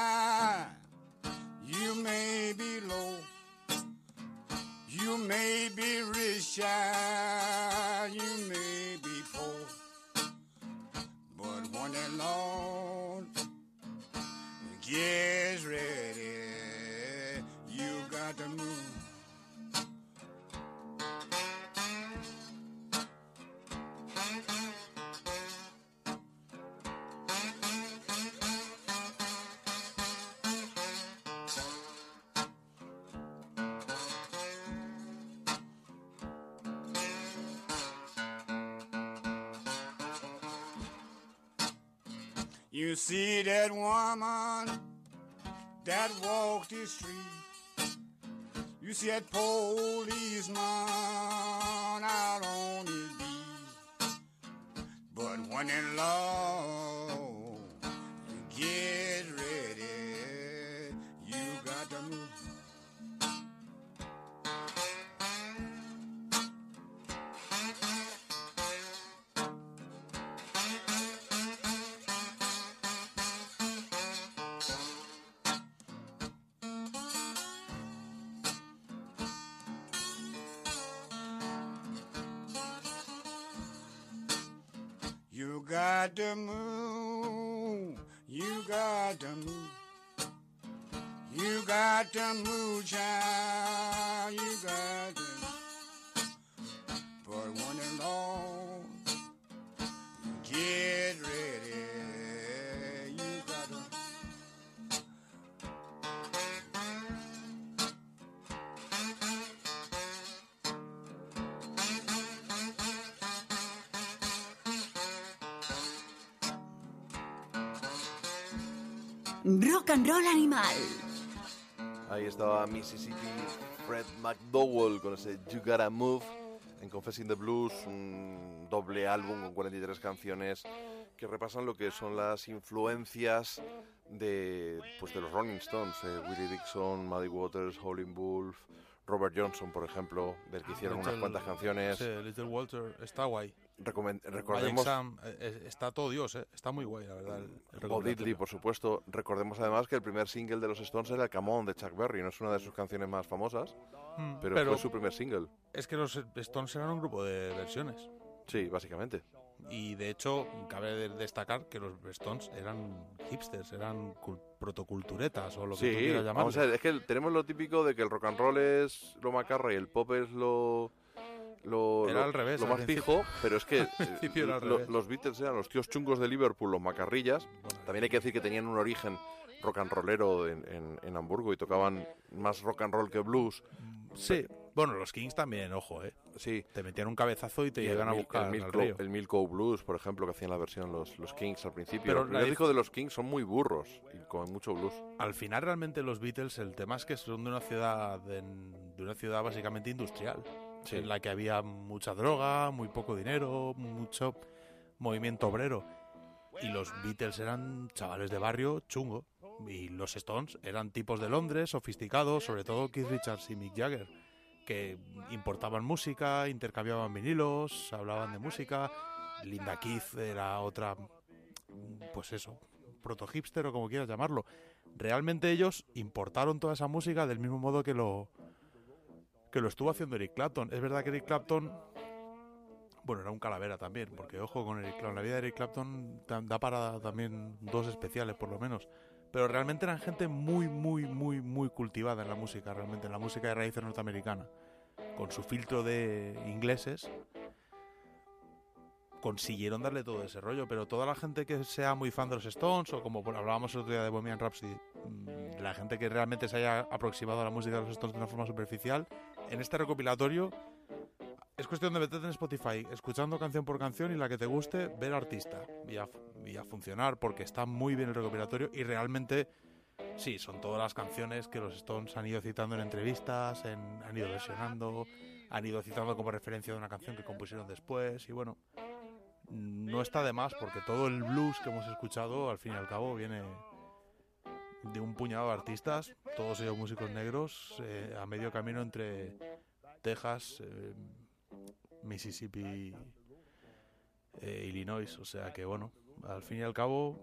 remove. Rock and roll animal. Ahí estaba Mississippi Fred McDowell con ese You Gotta Move en Confessing the Blues, un doble álbum con 43 canciones que repasan lo que son las influencias de, pues de los Rolling Stones, eh, Willie Dixon, Muddy Waters, Howlin' Wolf, Robert Johnson, por ejemplo, del que hicieron unas Little- cuantas canciones. sí, Little Walter está guay. Recordemos eh, eh, está todo Dios, eh. está muy guay, la verdad. el- el Bob. Diddley, por supuesto. Recordemos además que el primer single de los Stones era el Come On de Chuck Berry. No es una de sus canciones más famosas, Mm, pero, pero- fue su primer single. Es que los Stones eran un grupo de versiones. Sí, básicamente. Y de hecho, cabe de- destacar que los Stones eran hipsters, eran cul- protoculturetas o lo que tú Sí, quieras vamos a ver, es que tenemos lo típico de que el rock and roll es lo macarra y el pop es lo... Lo, Era lo- al revés, lo al más principio. pijo, pero es que Al eh, al lo- los Beatles eran los tíos chungos de Liverpool, los macarrillas. También hay que decir que tenían un origen rock and rollero en, en- en Hamburgo y tocaban más rock and roll que blues. Sí, bueno, los Kings también, ojo, ¿eh? Sí. Te metían un cabezazo y te Y llegan a buscar el al Milko, río. el Milko Blues, por ejemplo, que hacían la versión los, los Kings al principio. Pero Pero dif- disco de los Kings son muy burros y con mucho blues. Al final realmente los Beatles el tema es que son de una ciudad de, de una ciudad básicamente industrial, En la que había mucha droga, muy poco dinero, mucho movimiento obrero. Y los Beatles eran chavales de barrio chungo y los Stones eran tipos de Londres sofisticados, sobre todo Keith Richards y Mick Jagger, que importaban música, intercambiaban vinilos, hablaban de música. Linda Keith era otra pues eso, proto hipster o como quieras llamarlo. Realmente ellos importaron toda esa música del mismo modo que lo que lo estuvo haciendo Eric Clapton. Es verdad que Eric Clapton bueno, era un calavera también, porque ojo con Eric Clapton, la vida de Eric Clapton da para también dos especiales por lo menos. Pero realmente eran gente muy, muy, muy, muy cultivada en la música, realmente, en la música de raíces norteamericana. Con su filtro de ingleses, consiguieron darle todo ese rollo, pero toda la gente que sea muy fan de los Stones, o como hablábamos el otro día de Bohemian Rhapsody, mm, la gente que realmente se haya aproximado a la música de los Stones de una forma superficial, en este recopilatorio es cuestión de meterte en Spotify, escuchando canción por canción y la que te guste, ver artista. Y a, y a funcionar, porque está muy bien el recopilatorio y realmente, sí, son todas las canciones que los Stones han ido citando en entrevistas, en- han ido versionando, han ido citando como referencia de una canción que compusieron después y bueno, no está de más porque todo el blues que hemos escuchado al fin y al cabo viene de un puñado de artistas, todos ellos músicos negros, eh, a medio camino entre Texas, eh, Mississippi, eh, Illinois, o sea que bueno, al fin y al cabo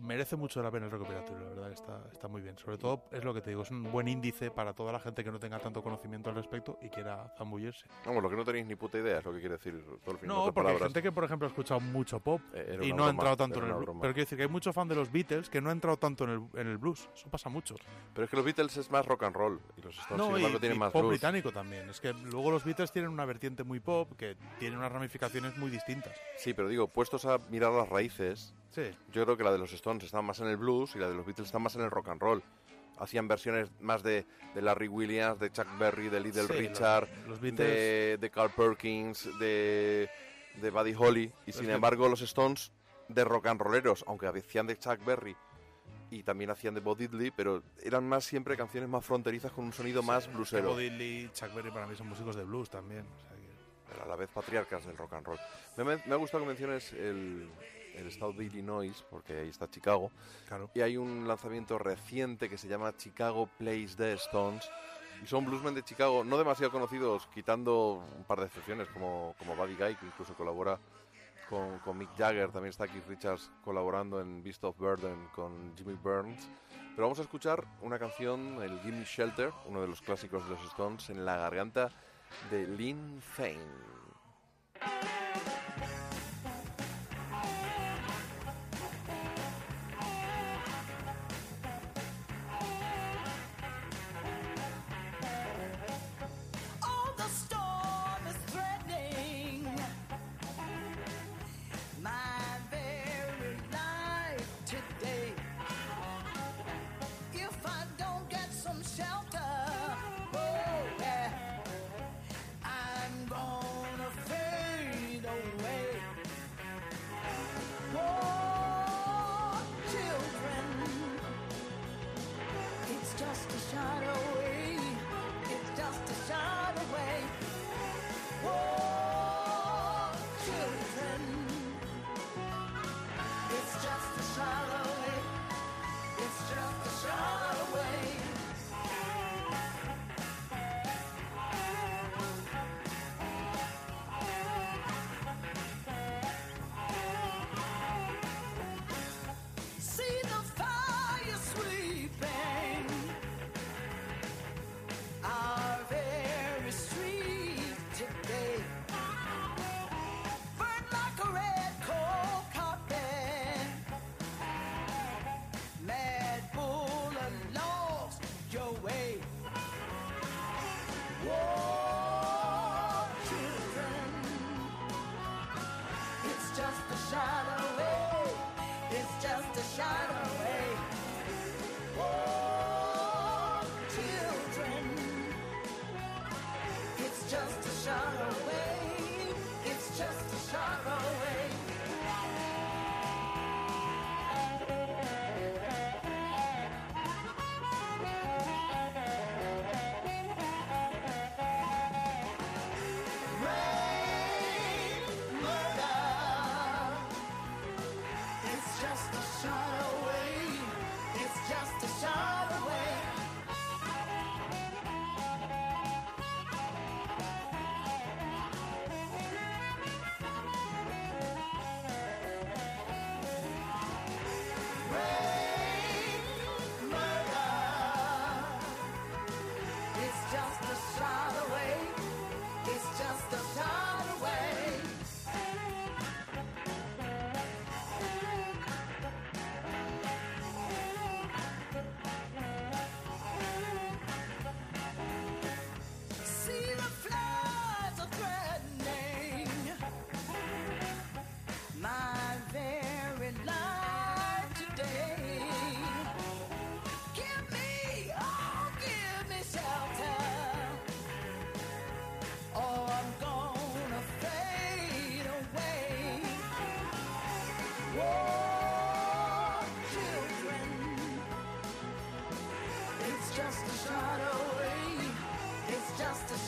merece mucho la pena el recopilatorio, la verdad está, está muy bien. Sobre todo es lo que te digo, es un buen índice para toda la gente que no tenga tanto conocimiento al respecto y quiera zambullirse. Vamos, lo que no tenéis ni puta idea es lo que quiere decir todo el fin. en No, porque hay palabras. gente que, por ejemplo, ha escuchado mucho pop era y no ha broma, entrado tanto en el blues. Pero quiero decir que hay mucho fan de los Beatles que no ha entrado tanto en el, en el blues. Eso pasa mucho. Pero es que los Beatles es más rock and roll y los Stones, sin No, y, embargo, tienen y más pop blues. británico también. Es que luego los Beatles tienen una vertiente muy pop que tiene unas ramificaciones muy distintas. Sí, pero digo, puestos a mirar las raíces, Sí. yo creo que la de los Stones más en el blues y la de los Beatles está más en el rock and roll. Hacían versiones más de, de Larry Williams, de Chuck Berry, de Little Sí, Richard, los de, de Carl Perkins, de, de Buddy Holly. Y sin embargo, los Stones de rock and rolleros, aunque hacían de Chuck Berry y también hacían de Bob Diddley, pero eran más siempre canciones más fronterizas con un sonido más bluesero. Bob Diddley, Chuck Berry para mí son músicos de blues también. o sea que- pero a la vez patriarcas del rock and roll. Me, me- me ha gustado que menciones el, el estado de Illinois, porque ahí está Chicago. Claro. Y hay un lanzamiento reciente que se llama Chicago Plays the Stones. Y son bluesmen de Chicago, no demasiado conocidos, quitando un par de excepciones, como, como Buddy Guy, que incluso colabora con, con Mick Jagger. También está Keith Richards colaborando en Beast of Burden con Jimmy Burns. Pero vamos a escuchar una canción, el Gimme Shelter, uno de los clásicos de los Stones, en la garganta de Lynn Fane.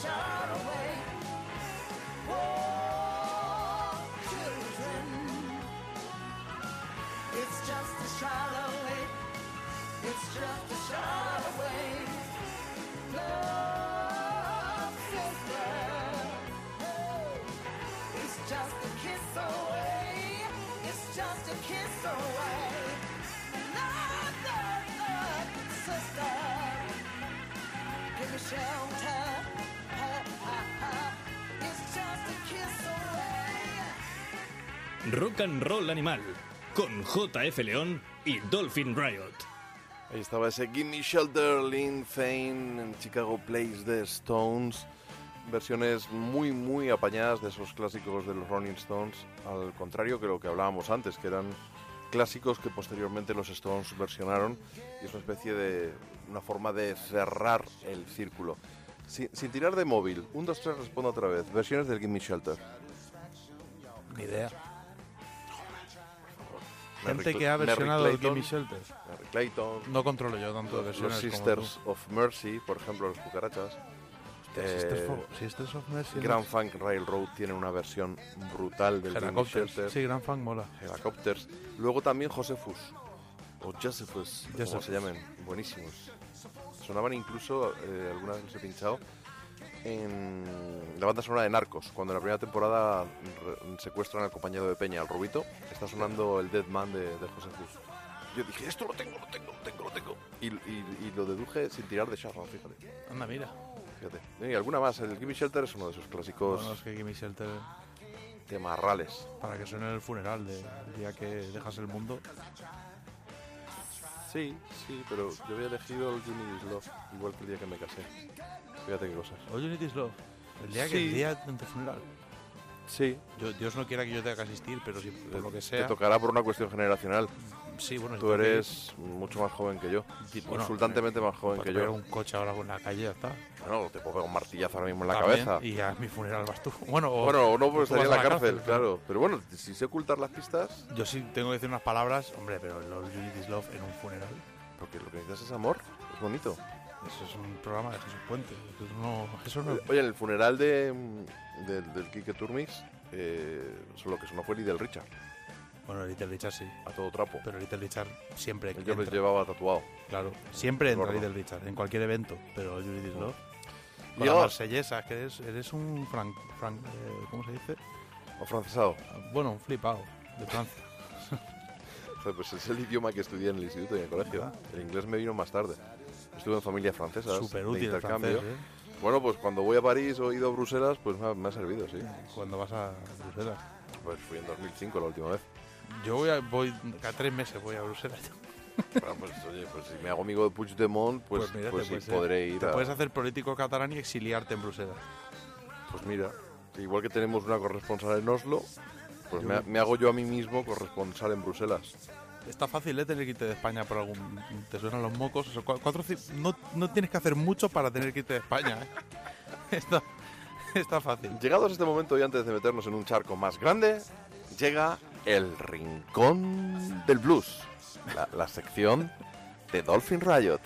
Shot away. War, children, it's just a shot away. It's just a shot away. Love, sister, oh, it's just a kiss away. It's just a kiss away. Love, love, love, sister, give me shelter. Rock and Roll Animal, con JF León y Dolphin Riot. Ahí estaba ese Gimme Shelter, Lynn Thane, en Chicago Place de Stones. Versiones muy, muy apañadas de esos clásicos de los Rolling Stones. Al contrario que lo que hablábamos antes, que eran clásicos que posteriormente los Stones versionaron. Y es una especie de. una forma de cerrar el círculo. Sin, sin tirar de móvil. Un, dos, tres, respondo otra vez. Versiones del Gimme Shelter. Ni idea. Mary Gente que ha Mary versionado el Clayton, Gimme Shelter. Mary Clayton. No controlo yo tanto de Los versiones como Sisters tú. of Mercy, por ejemplo, los cucarachas. Sisters Eh, of- Sisters of Mercy. Grand Funk Railroad tiene una versión brutal del Gimme. Shelter. Sí, Grand Funk mola. Helicopters. Luego también Josephus. O Josephus, como Josephus. se llamen. Buenísimos. Sonaban incluso, eh, alguna vez los he pinchado, en la banda sonora de Narcos. Cuando en la primera temporada secuestran al compañero de Peña, al Rubito, está sonando el Dead Man de, de Josephus. Yo dije, esto lo tengo, lo tengo, lo tengo, lo tengo. Y, y- y lo deduje sin tirar de charla, fíjate. Anda, mira. Fíjate. Y alguna más. El Gimme Shelter es uno de esos clásicos Bueno, es que Gimme Shelter, de marrales. para que suene en el funeral de- del día que dejas el mundo. Sí, sí, pero yo había elegido el Gimme Love, igual que el día que me casé. Fíjate qué cosas. All You Need Is Love. El día que Sí. el día de tu funeral. Sí. Yo- Dios no quiera que yo tenga que asistir, pero si por lo que Te sea. tocará por una cuestión generacional. Sí, bueno, Tú tengo que eres mucho más joven que yo. Bueno, Insultantemente más joven Para que pegar yo. un coche ahora en la calle ya está. Bueno, te puedo pegar un martillazo ahora mismo en la También, cabeza. Y a mi funeral vas tú. Bueno, o- Bueno, no, o pues estaría en la a cárcel, claro. Pero bueno, si sé ocultar las pistas, Yo sí tengo que decir unas palabras, hombre, pero el All Love en un funeral. porque lo que necesitas es amor, es bonito. Eso es un programa de Jesús Puente. Eso no. Eso no Oye, en el funeral de, mm, del, del Quique Turmix, eh, solo que sonó fue Little Richard, Bueno, Little Richard sí. a todo trapo. Pero Little Richard siempre. Yo lo entra. llevaba tatuado. Claro, siempre entra. Little Richard, en cualquier evento, pero All You Need Is Love. Y Con la ahora- marsellesa, que eres, eres un frank, frank eh, ¿cómo se dice? O francesado. Bueno, un flipado de Francia. Pues es el idioma que estudié en el instituto y en el colegio. El inglés me vino más tarde. Estuve en familias francesas. Súper útil el intercambio. francés, ¿eh? Bueno, pues cuando voy a París o he ido a Bruselas, pues me ha, me ha servido, sí. Cuando vas a Bruselas. Pues fui en 2005 la última vez. Yo voy a, voy, cada tres meses voy a Bruselas. Bueno, pues oye, pues si me hago amigo de Puigdemont, pues, pues, mira, te sí, puedes- podré ir Te a... puedes hacer político catalán y exiliarte en Bruselas. Pues mira, igual que tenemos una corresponsal en Oslo, pues me, me hago yo a mí mismo corresponsal en Bruselas. Está fácil ¿eh? tener que irte de España por algún... Te suenan los mocos. o sea, cua- cuatro, no, no tienes que hacer mucho para tener que irte de España. ¿eh? Está, Está fácil. Llegados a este momento y antes de meternos en un charco más grande, llega el Rincón del Blues, la, la sección de Dolphin Riot.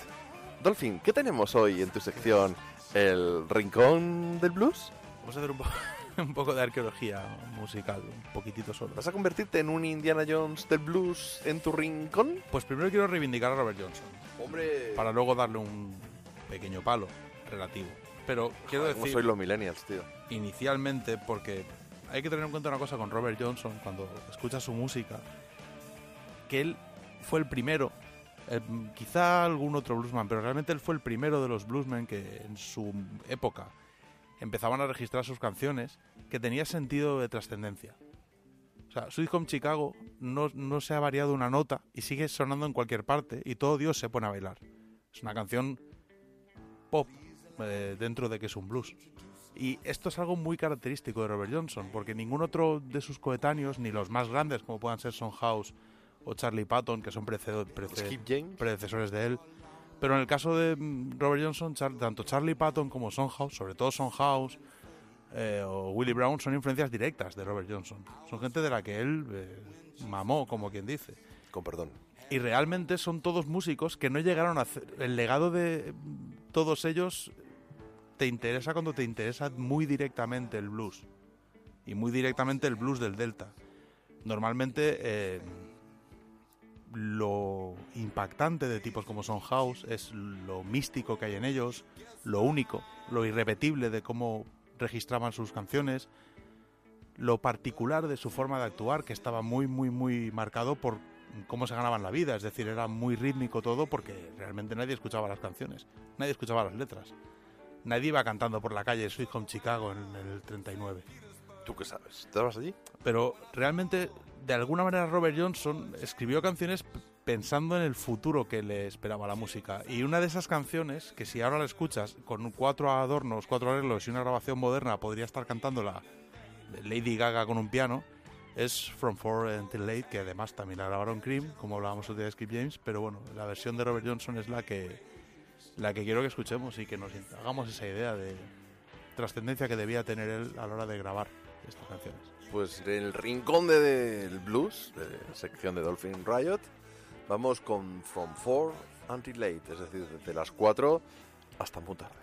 Dolphin, ¿qué tenemos hoy en tu sección? ¿El Rincón del Blues? Vamos a hacer un, po- un poco de arqueología musical, un poquitito solo. ¿Vas a convertirte en un Indiana Jones del blues en tu rincón? Pues primero quiero reivindicar a Robert Johnson, Hombre, para luego darle un pequeño palo relativo. Pero quiero Joder, ¿cómo decir, soy los millennials, tío. inicialmente, porque hay que tener en cuenta una cosa con Robert Johnson cuando escuchas su música, que él fue el primero, eh, quizá algún otro bluesman, pero realmente él fue el primero de los bluesmen que en su época empezaban a registrar sus canciones que tenía sentido de trascendencia. O sea, Sweet Home Chicago no, no se ha variado una nota y sigue sonando en cualquier parte y todo Dios se pone a bailar. Es una canción pop eh, dentro de que es un blues. Y esto es algo muy característico de Robert Johnson, porque ningún otro de sus coetáneos, ni los más grandes como puedan ser Son House o Charlie Patton, que son prece- James. predecesores de él, pero en el caso de mm, Robert Johnson, Char- tanto Charlie Patton como Son House, sobre todo Son House eh, o Willie Brown, son influencias directas de Robert Johnson. Son gente de la que él eh, mamó, como quien dice. Con perdón. Y realmente son todos músicos que no llegaron a hacer... El legado de mm, todos ellos te interesa cuando te interesa muy directamente el blues. Y muy directamente el blues del Delta. Normalmente eh, lo impactante de tipos como Son House es lo místico que hay en ellos, lo único, lo irrepetible de cómo registraban sus canciones, lo particular de su forma de actuar, que estaba muy, muy, muy marcado por cómo se ganaban la vida. Es decir, era muy rítmico todo porque realmente nadie escuchaba las canciones, nadie escuchaba las letras. Nadie iba cantando por la calle Sweet Home Chicago en el 39. ¿Tú qué sabes? ¿Te vas allí? Pero realmente, de alguna manera, Robert Johnson escribió canciones pensando en el futuro que le esperaba la música. Y una de esas canciones, que si ahora la escuchas con cuatro adornos, cuatro arreglos y una grabación moderna, podría estar cantándola Lady Gaga con un piano, es From Four Until Late, que además también la grabaron Cream, como hablábamos otro día de Skip James, pero bueno, la versión de Robert Johnson es la que, la que quiero que escuchemos y que nos hagamos esa idea de trascendencia que debía tener él a la hora de grabar estas canciones. Pues en el rincón de- del blues, de la sección de Dolphin Riot, vamos con From 4 Until Late, es decir, desde las 4 hasta muy tarde.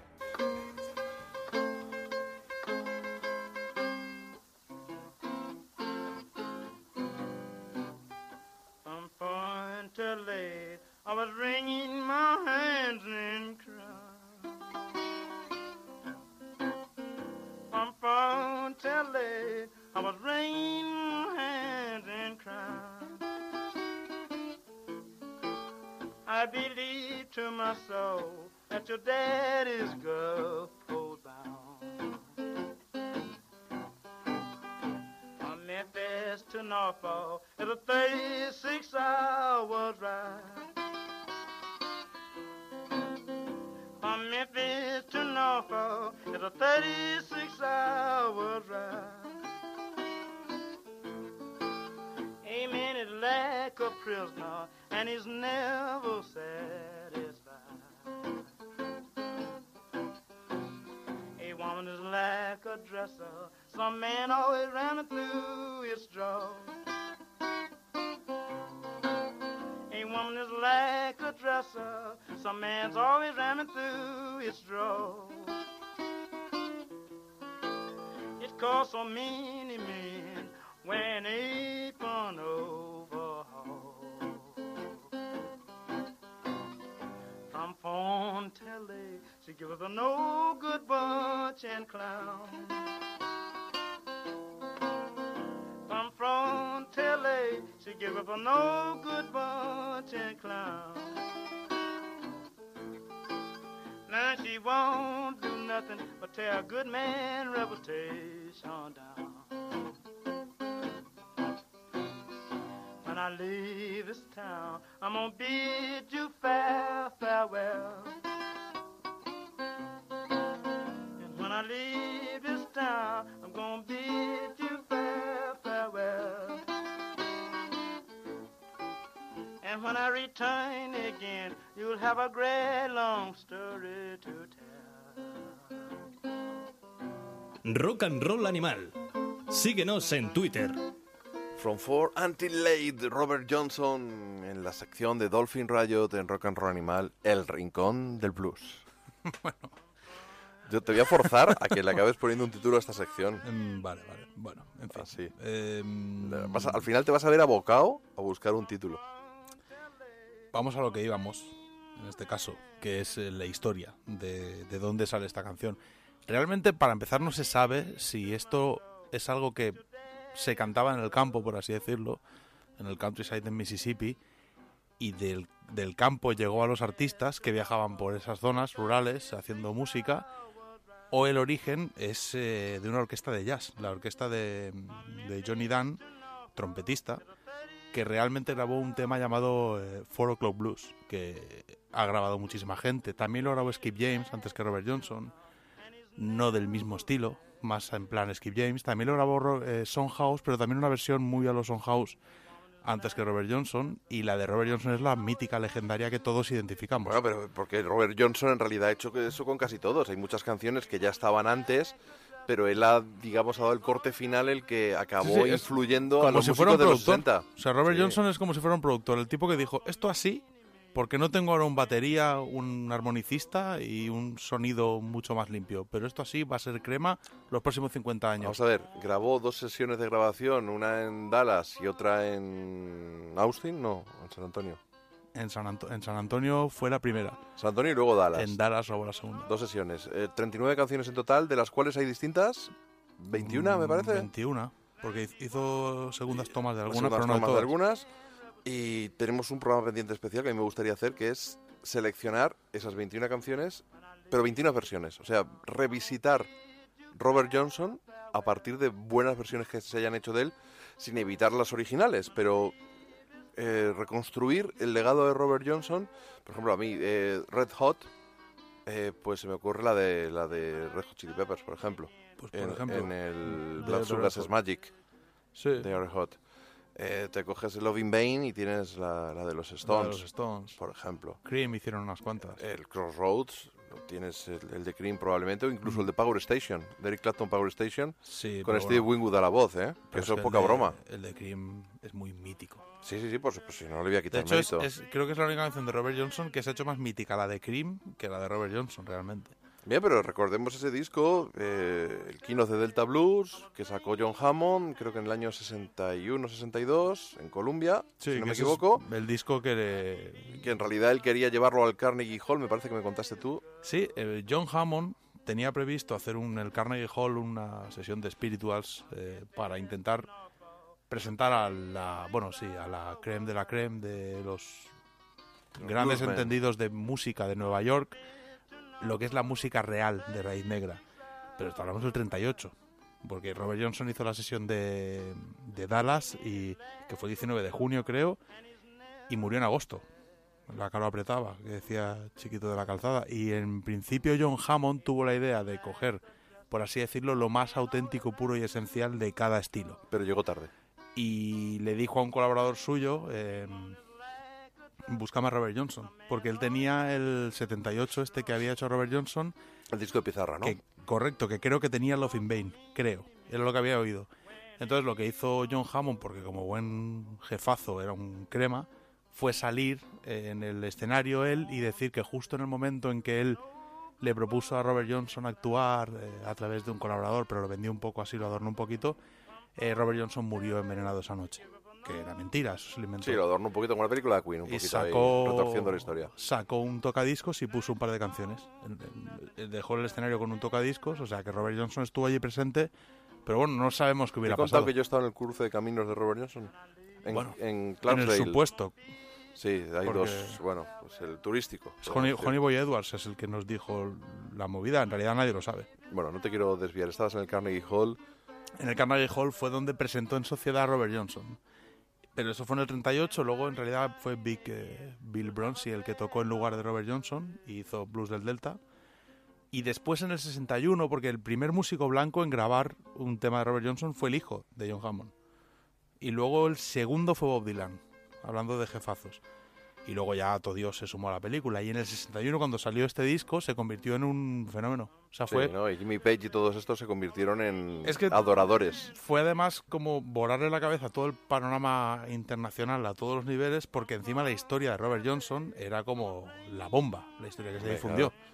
A great long story to tell. Rock and Roll Animal. Síguenos en Twitter. From Four Until Late, Robert Johnson en la sección de Dolphin Riot en Rock and Roll Animal, El Rincón del Blues. Yo te voy a forzar a que le acabes poniendo un título a esta sección. Mm, Vale, vale. Bueno, en fin. Así. Vas a- al final te vas a ver abocado a buscar un título. Vamos a lo que íbamos, en este caso, que es eh, la historia de, de dónde sale esta canción. Realmente, para empezar, no se sabe si esto es algo que se cantaba en el campo, por así decirlo, en el countryside en Mississippi, y del, del campo llegó a los artistas que viajaban por esas zonas rurales haciendo música, o el origen es eh, de una orquesta de jazz, la orquesta de, de Johnny Dunn, trompetista, que realmente grabó un tema llamado eh, Four O'Clock Blues, que ha grabado muchísima gente. También lo grabó Skip James antes que Robert Johnson, no del mismo estilo, más en plan Skip James. También lo grabó eh, House, pero también una versión muy a los House antes que Robert Johnson. Y la de Robert Johnson es la mítica, legendaria que todos identificamos. Bueno, pero porque Robert Johnson en realidad ha hecho eso con casi todos. Hay muchas canciones que ya estaban antes, pero él ha, digamos, dado el corte final el que acabó Sí, sí, es influyendo a los si fuera un de los productor. 60. O sea, Robert Sí. Johnson es como si fuera un productor, el tipo que dijo, esto así, porque no tengo ahora un batería, un armonicista y un sonido mucho más limpio, pero esto así va a ser crema los próximos 50 años. Vamos a ver, grabó dos sesiones de grabación, una en Dallas y otra en Austin, no, en San Antonio. En San, Anto- en San Antonio fue la primera. San Antonio y luego Dallas. En Dallas grabó la segunda. Dos sesiones, eh, 39 canciones en total, de las cuales hay distintas, 21 me Mm, parece. 21, porque hizo segundas tomas de algunas, pero no tomas de algunas. Y tenemos un programa pendiente especial que a mí me gustaría hacer, que es seleccionar esas 21 canciones, pero 21 versiones. O sea, revisitar Robert Johnson a partir de buenas versiones que se hayan hecho de él, sin evitar las originales, pero eh, reconstruir el legado de Robert Johnson. Por ejemplo, a mí, eh, Red Hot, eh, pues se me ocurre la de la de Red Hot Chili Peppers, por ejemplo. Pues, por en, ejemplo, en el Sex Hot. Magic Sí. de Red Hot. Eh, te coges el Love in Vain y tienes la, la de los La de Stones, los Stones. por ejemplo. Cream hicieron unas cuantas. El Crossroads, tienes el, el de Cream probablemente, o incluso el de Power Station, de Eric Clapton Power Station, Sí, con Steve bueno. Wingwood a la voz, ¿eh? Que eso es poca de- broma. El de Cream es muy mítico. Sí, sí, sí, por supuesto, si no le voy a De quitar hecho, es, mérito. es- creo que es la única canción de Robert Johnson que se ha hecho más mítica, la de Cream, que la de Robert Johnson, realmente. Bien, pero recordemos ese disco, eh, el Kino de Delta Blues, que sacó John Hammond, creo que en el año 61-62, en Columbia, si no me es equivoco. El disco que le- Que en realidad él quería llevarlo al Carnegie Hall, me parece que me contaste tú. Sí, eh, John Hammond tenía previsto hacer un, en el Carnegie Hall una sesión de spirituals eh, para intentar presentar a la, bueno, sí, a la creme de la creme de los Los grandes entendidos de música de Nueva York, lo que es la música real de raíz negra. Pero hablamos del 38, porque Robert Johnson hizo la sesión de, de Dallas, y que fue 19 de junio creo, y murió en agosto. La cara apretaba, que decía chiquito de la calzada. Y en principio John Hammond tuvo la idea de coger, por así decirlo, lo más auténtico, puro y esencial de cada estilo. Pero llegó tarde. Y le dijo a un colaborador suyo, eh, búscame a Robert Johnson, porque él tenía el 78 este que había hecho Robert Johnson. El disco de pizarra, ¿no? Que, correcto, que creo que tenía Love in Vain, creo. Era lo que había oído. Entonces lo que hizo John Hammond, porque como buen jefazo era un crema, fue salir eh, en el escenario él y decir que justo en el momento en que él le propuso a Robert Johnson actuar eh, a través de un colaborador, pero lo vendió un poco así, lo adornó un poquito, eh, Robert Johnson murió envenenado esa noche. Que era mentira, eso se lo inventó. Sí, lo adorno un poquito con la película de Queen, un y poquito ahí, sacó, retorciendo la historia. sacó un tocadiscos y puso un par de canciones. Dejó el escenario con un tocadiscos, o sea que Robert Johnson estuvo allí presente, pero bueno, no sabemos qué ¿Te he hubiera contado pasado. que yo estaba en el cruce de caminos de Robert Johnson? En, Bueno, en en el supuesto. Sí, hay Porque- dos, bueno, pues el turístico. Es Honey, Sí. Honey Boy Edwards es el que nos dijo la movida, en realidad nadie lo sabe. Bueno, no te quiero desviar, estabas en el Carnegie Hall. En el Carnegie Hall fue donde presentó en sociedad a Robert Johnson. Pero eso fue en el 38, luego en realidad fue Big, eh, Bill Bronzy el que tocó en lugar de Robert Johnson y hizo Blues del Delta. Y después en el 61, porque el primer músico blanco en grabar un tema de Robert Johnson fue el hijo de John Hammond. Y luego el segundo fue Bob Dylan, hablando de jefazos. Y luego ya todo Dios se sumó a la película. Y en el 61, cuando salió este disco, se convirtió en un fenómeno. O sea, Sí, fue, ¿no? Y Jimmy Page y todos estos se convirtieron en Es que- adoradores. fue además como volarle la cabeza a todo el panorama internacional a todos los niveles, porque encima la historia de Robert Johnson era como la bomba, la historia que se difundió. Claro,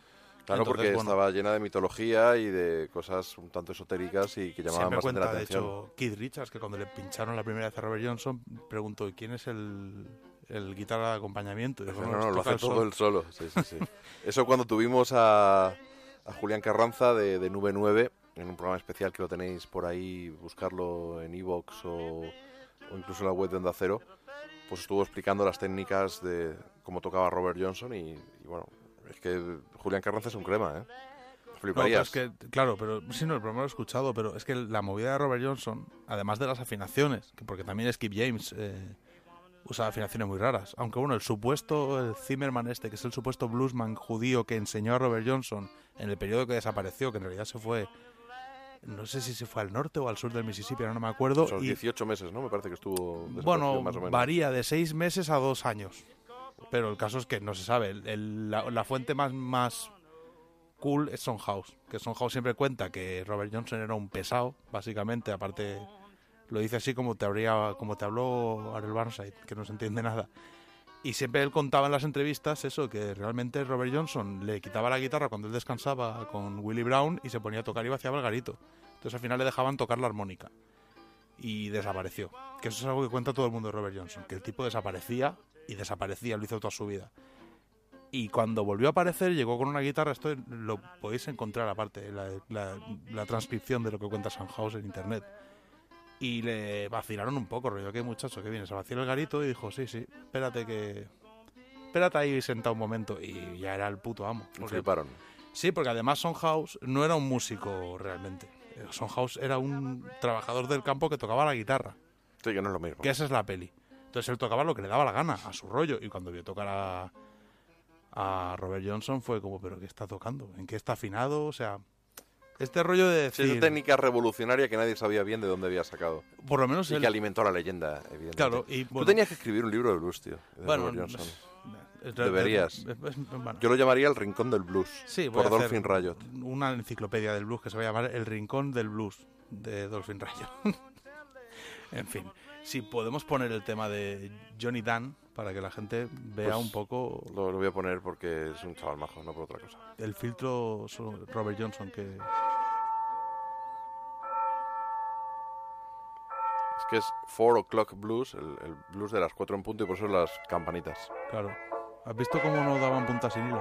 Claro, Entonces, porque bueno, estaba llena de mitología y de cosas un tanto esotéricas y que llamaban bastante cuenta, la de atención. hecho, Keith Richards, que cuando le pincharon la primera vez a Robert Johnson, preguntó, ¿y quién es el, el guitarra de acompañamiento? Y No, "No, no, lo hace el todo solo". él solo. Sí, sí, sí. Eso cuando tuvimos a, a Julián Carranza de, de Nube 9 en un programa especial que lo tenéis por ahí, buscarlo en Evox o, o incluso en la web de Onda Cero, pues estuvo explicando las técnicas de cómo tocaba Robert Johnson y, y bueno, es que Julián Carranza es un crema, ¿eh? No, pero es que, claro, pero sí, no, el programa lo he escuchado, pero es que la movida de Robert Johnson, además de las afinaciones, que porque también Skip James eh, usa afinaciones muy raras, aunque bueno, el supuesto el Zimmerman este, que es el supuesto bluesman judío que enseñó a Robert Johnson en el periodo que desapareció, que en realidad se fue, no sé si se fue al norte o al sur del Mississippi, ahora no me acuerdo. Esos y- 18 meses, ¿no? Me parece que estuvo bueno, más o menos. varía de seis meses a dos años. Pero el caso es que no se sabe. El- el- la, la fuente más, más cool es House Que House siempre cuenta que Robert Johnson era un pesado, básicamente. Aparte, lo dice así como te, habría, como te habló Ariel Barnside, que no se entiende nada. Y siempre él contaba en las entrevistas eso, que realmente Robert Johnson le quitaba la guitarra cuando él descansaba con Willie Brown y se ponía a tocar y vaciaba el garito. Entonces al final le dejaban tocar la armónica y desapareció. Que eso es algo que cuenta todo el mundo de Robert Johnson, que el tipo desaparecía y desaparecía, lo hizo toda su vida. Y cuando volvió a aparecer, llegó con una guitarra, esto lo podéis encontrar aparte, la, transcripción de lo que cuenta House en internet. Y le vacilaron un poco, rollo, que muchacho, que vienes a vaciar el garito, y dijo, sí, sí, espérate que... Espérate ahí sentado un momento, y ya era el puto amo. Me fliparon. Sí, porque además House no era un músico realmente. House era un trabajador del campo que tocaba la guitarra. Sí, que no es lo mismo. Que esa es la peli. Entonces él tocaba lo que le daba la gana, a su rollo. Y cuando vio tocar a, a Robert Johnson fue como, ¿pero qué está tocando? ¿En qué está afinado? O sea, este rollo de Sí, decir... esa técnica revolucionaria que nadie sabía bien de dónde había sacado. Por lo menos Y él- que alimentó la leyenda, evidentemente. Claro, y, Tú bueno- tenías que escribir un libro de blues, tío. de Bueno, Robert Johnson. es- Deberías. es- es- es- bueno. Yo lo llamaría El Rincón del Blues. Sí, por Dolphin Riot. Una enciclopedia del blues que se va a llamar El Rincón del Blues de Dolphin Rayo. en fin, si podemos poner el tema de Johnny Dan para que la gente vea Pues un poco Lo, lo voy a poner porque es un chaval majo, no por otra cosa. el filtro Robert Johnson que Es que es 4 o'clock blues, el, el blues de las 4 en punto y por eso las campanitas. claro. ¿Has visto cómo no daban puntas sin hilo?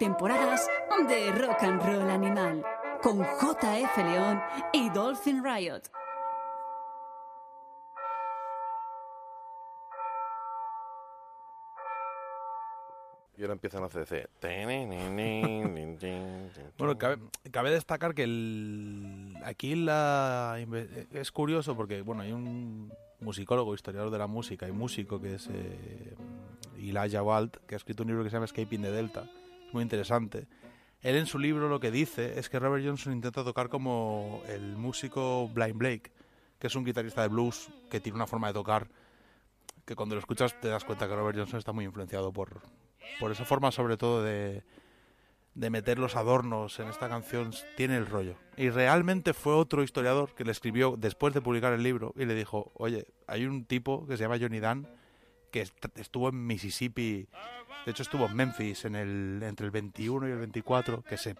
Temporadas de rock and roll animal con JF León y Dolphin Riot. Y ahora empiezan a CC. Bueno, cabe, cabe destacar que el, aquí la, es curioso porque bueno hay un musicólogo, historiador de la música y músico que es eh, Elijah Walt, que ha escrito un libro que se llama Escaping the Delta. Muy interesante. Él en su libro lo que dice es que Robert Johnson intenta tocar como el músico Blind Blake, que es un guitarrista de blues que tiene una forma de tocar que cuando lo escuchas te das cuenta que Robert Johnson está muy influenciado por, por esa forma sobre todo de, de meter los adornos en esta canción tiene el rollo. Y realmente fue otro historiador que le escribió después de publicar el libro y le dijo, oye, hay un tipo que se llama Johnny Dan que est- estuvo en Mississippi, de hecho estuvo en Memphis en el, entre el 21 y el 24, que se,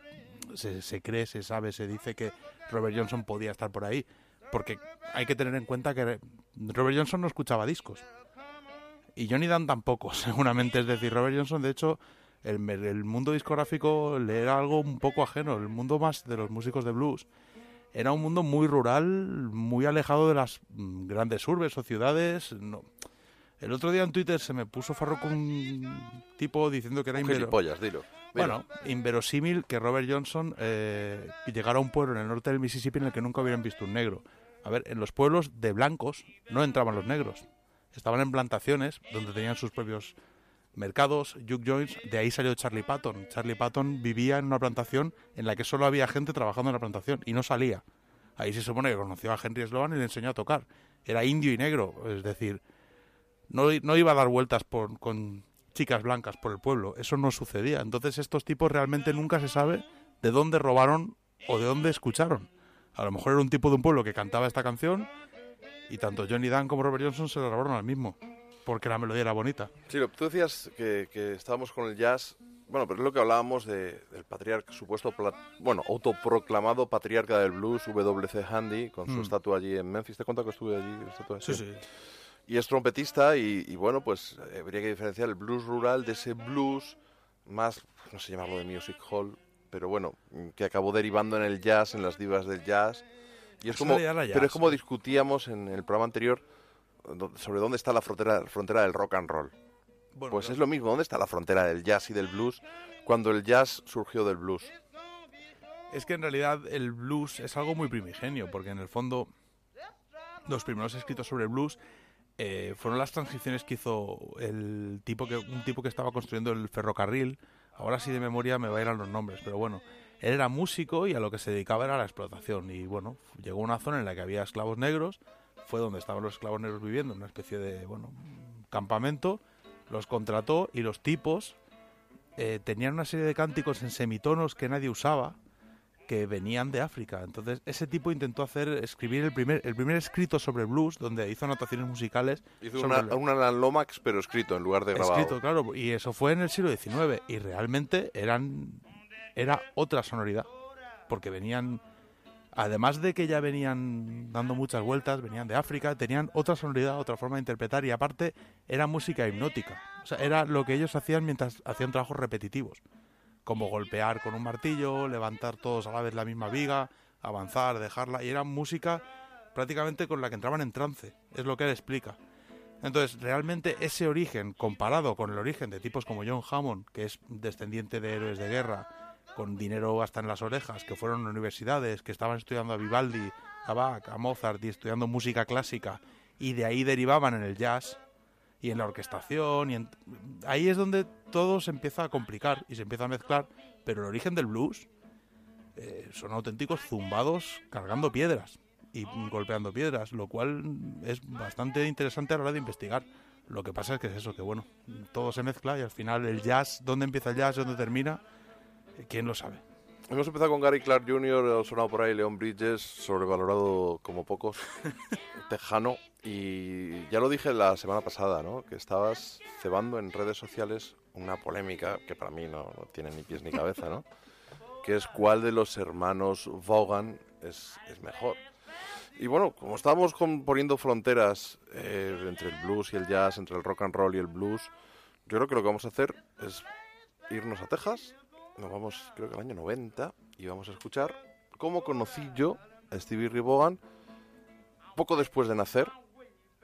se, cree, se sabe, se dice que Robert Johnson podía estar por ahí. Porque hay que tener en cuenta que Robert Johnson no escuchaba discos. Y Johnny Dan tampoco, seguramente. Es decir, Robert Johnson, de hecho, el mundo discográfico le era algo un poco ajeno. El mundo más de los músicos de blues era un mundo muy rural, muy alejado de las mm, grandes urbes o ciudades. No. El otro día en Twitter se me puso farro con un tipo diciendo que era Un invero- gilipollas, dilo. Bueno, inverosímil que Robert Johnson eh, llegara a un pueblo en el norte del Mississippi en el que nunca hubieran visto un negro. A ver, en los pueblos de blancos no entraban los negros. Estaban en plantaciones donde tenían sus propios mercados, juke joints. De ahí salió Charlie Patton. Charlie Patton vivía en una plantación en la que solo había gente trabajando en la plantación y no salía. Ahí se supone que conoció a Henry Sloan y le enseñó a tocar. Era indio y negro, es decir, no, no iba a dar vueltas por, con chicas blancas por el pueblo. Eso no sucedía. Entonces estos tipos realmente nunca se sabe de dónde robaron o de dónde escucharon. A lo mejor era un tipo de un pueblo que cantaba esta canción y tanto Johnny Dan como Robert Johnson se la robaron al mismo. Porque la melodía era bonita. Sí, tú decías que, que estábamos con el jazz. Bueno, pero es lo que hablábamos de, del patriarca, supuesto, bueno, autoproclamado patriarca del blues, W.C. Handy, con su Mm. estatua allí en Memphis. ¿Te cuenta que estuve allí? estatua? Sí, sí. Y es trompetista y, y, bueno, pues eh, habría que diferenciar el blues rural de ese blues más, no sé llamarlo de music hall, pero bueno, mm, que acabó derivando en el jazz, en las divas del jazz. Y es como, llama pero jazz, es como discutíamos en el programa anterior sobre dónde está la frontera, frontera del rock and roll. Bueno, pues pero- es lo mismo, ¿dónde está la frontera del jazz y del blues cuando el jazz surgió del blues? Es que en realidad el blues es algo muy primigenio, porque en el fondo los primeros escritos sobre el blues eh, fueron las transcripciones que hizo el tipo que un tipo que estaba construyendo el ferrocarril. Ahora sí de memoria me bailan los nombres, pero bueno, él era músico y a lo que se dedicaba era a la explotación. Y bueno, llegó a una zona en la que había esclavos negros, fue donde estaban los esclavos negros viviendo, en una especie de bueno campamento, los contrató y los tipos eh, tenían una serie de cánticos en semitonos que nadie usaba que venían de África. Entonces, ese tipo intentó hacer escribir el primer el primer escrito sobre blues donde hizo anotaciones musicales Hizo una, el- un Alan Lomax, pero escrito en lugar de grabado. escrito, claro, y eso fue en el siglo XIX y realmente eran era otra sonoridad, porque venían además de que ya venían dando muchas vueltas, venían de África, tenían otra sonoridad, otra forma de interpretar y aparte era música hipnótica. O sea, era lo que ellos hacían mientras hacían trabajos repetitivos, como golpear con un martillo, levantar todos a la vez la misma viga, avanzar, dejarla, y era música prácticamente con la que entraban en trance, es lo que él explica. Entonces, realmente ese origen, comparado con el origen de tipos como John Hammond, que es descendiente de héroes de guerra, con dinero hasta en las orejas, que fueron a universidades, que estaban estudiando a Vivaldi, a Bach, a Mozart y estudiando música clásica, y de ahí derivaban en el jazz y en la orquestación, y en- ahí es donde todo se empieza a complicar y se empieza a mezclar, pero el origen del blues eh, son auténticos zumbados cargando piedras y golpeando piedras, lo cual es bastante interesante a la hora de investigar. Lo que pasa es que es eso, que bueno, todo se mezcla y al final el jazz, ¿dónde empieza el jazz? ¿Dónde termina? Eh, ¿Quién lo sabe? Hemos empezado con Gary Clark Jr., sonado por ahí Leon Bridges, sobrevalorado como pocos, tejano. Y ya lo dije la semana pasada, ¿no? Que estabas cebando en redes sociales una polémica que para mí no, tiene ni pies ni cabeza, ¿no? Que es cuál de los hermanos Vaughan es, es mejor. Y bueno, como estábamos con- poniendo fronteras eh, entre el blues y el jazz, entre el rock and roll y el blues, yo creo que lo que vamos a hacer es irnos a Texas. Nos vamos, creo que al año 90, y vamos a escuchar cómo conocí yo a Stevie Ray Vaughan poco después de nacer.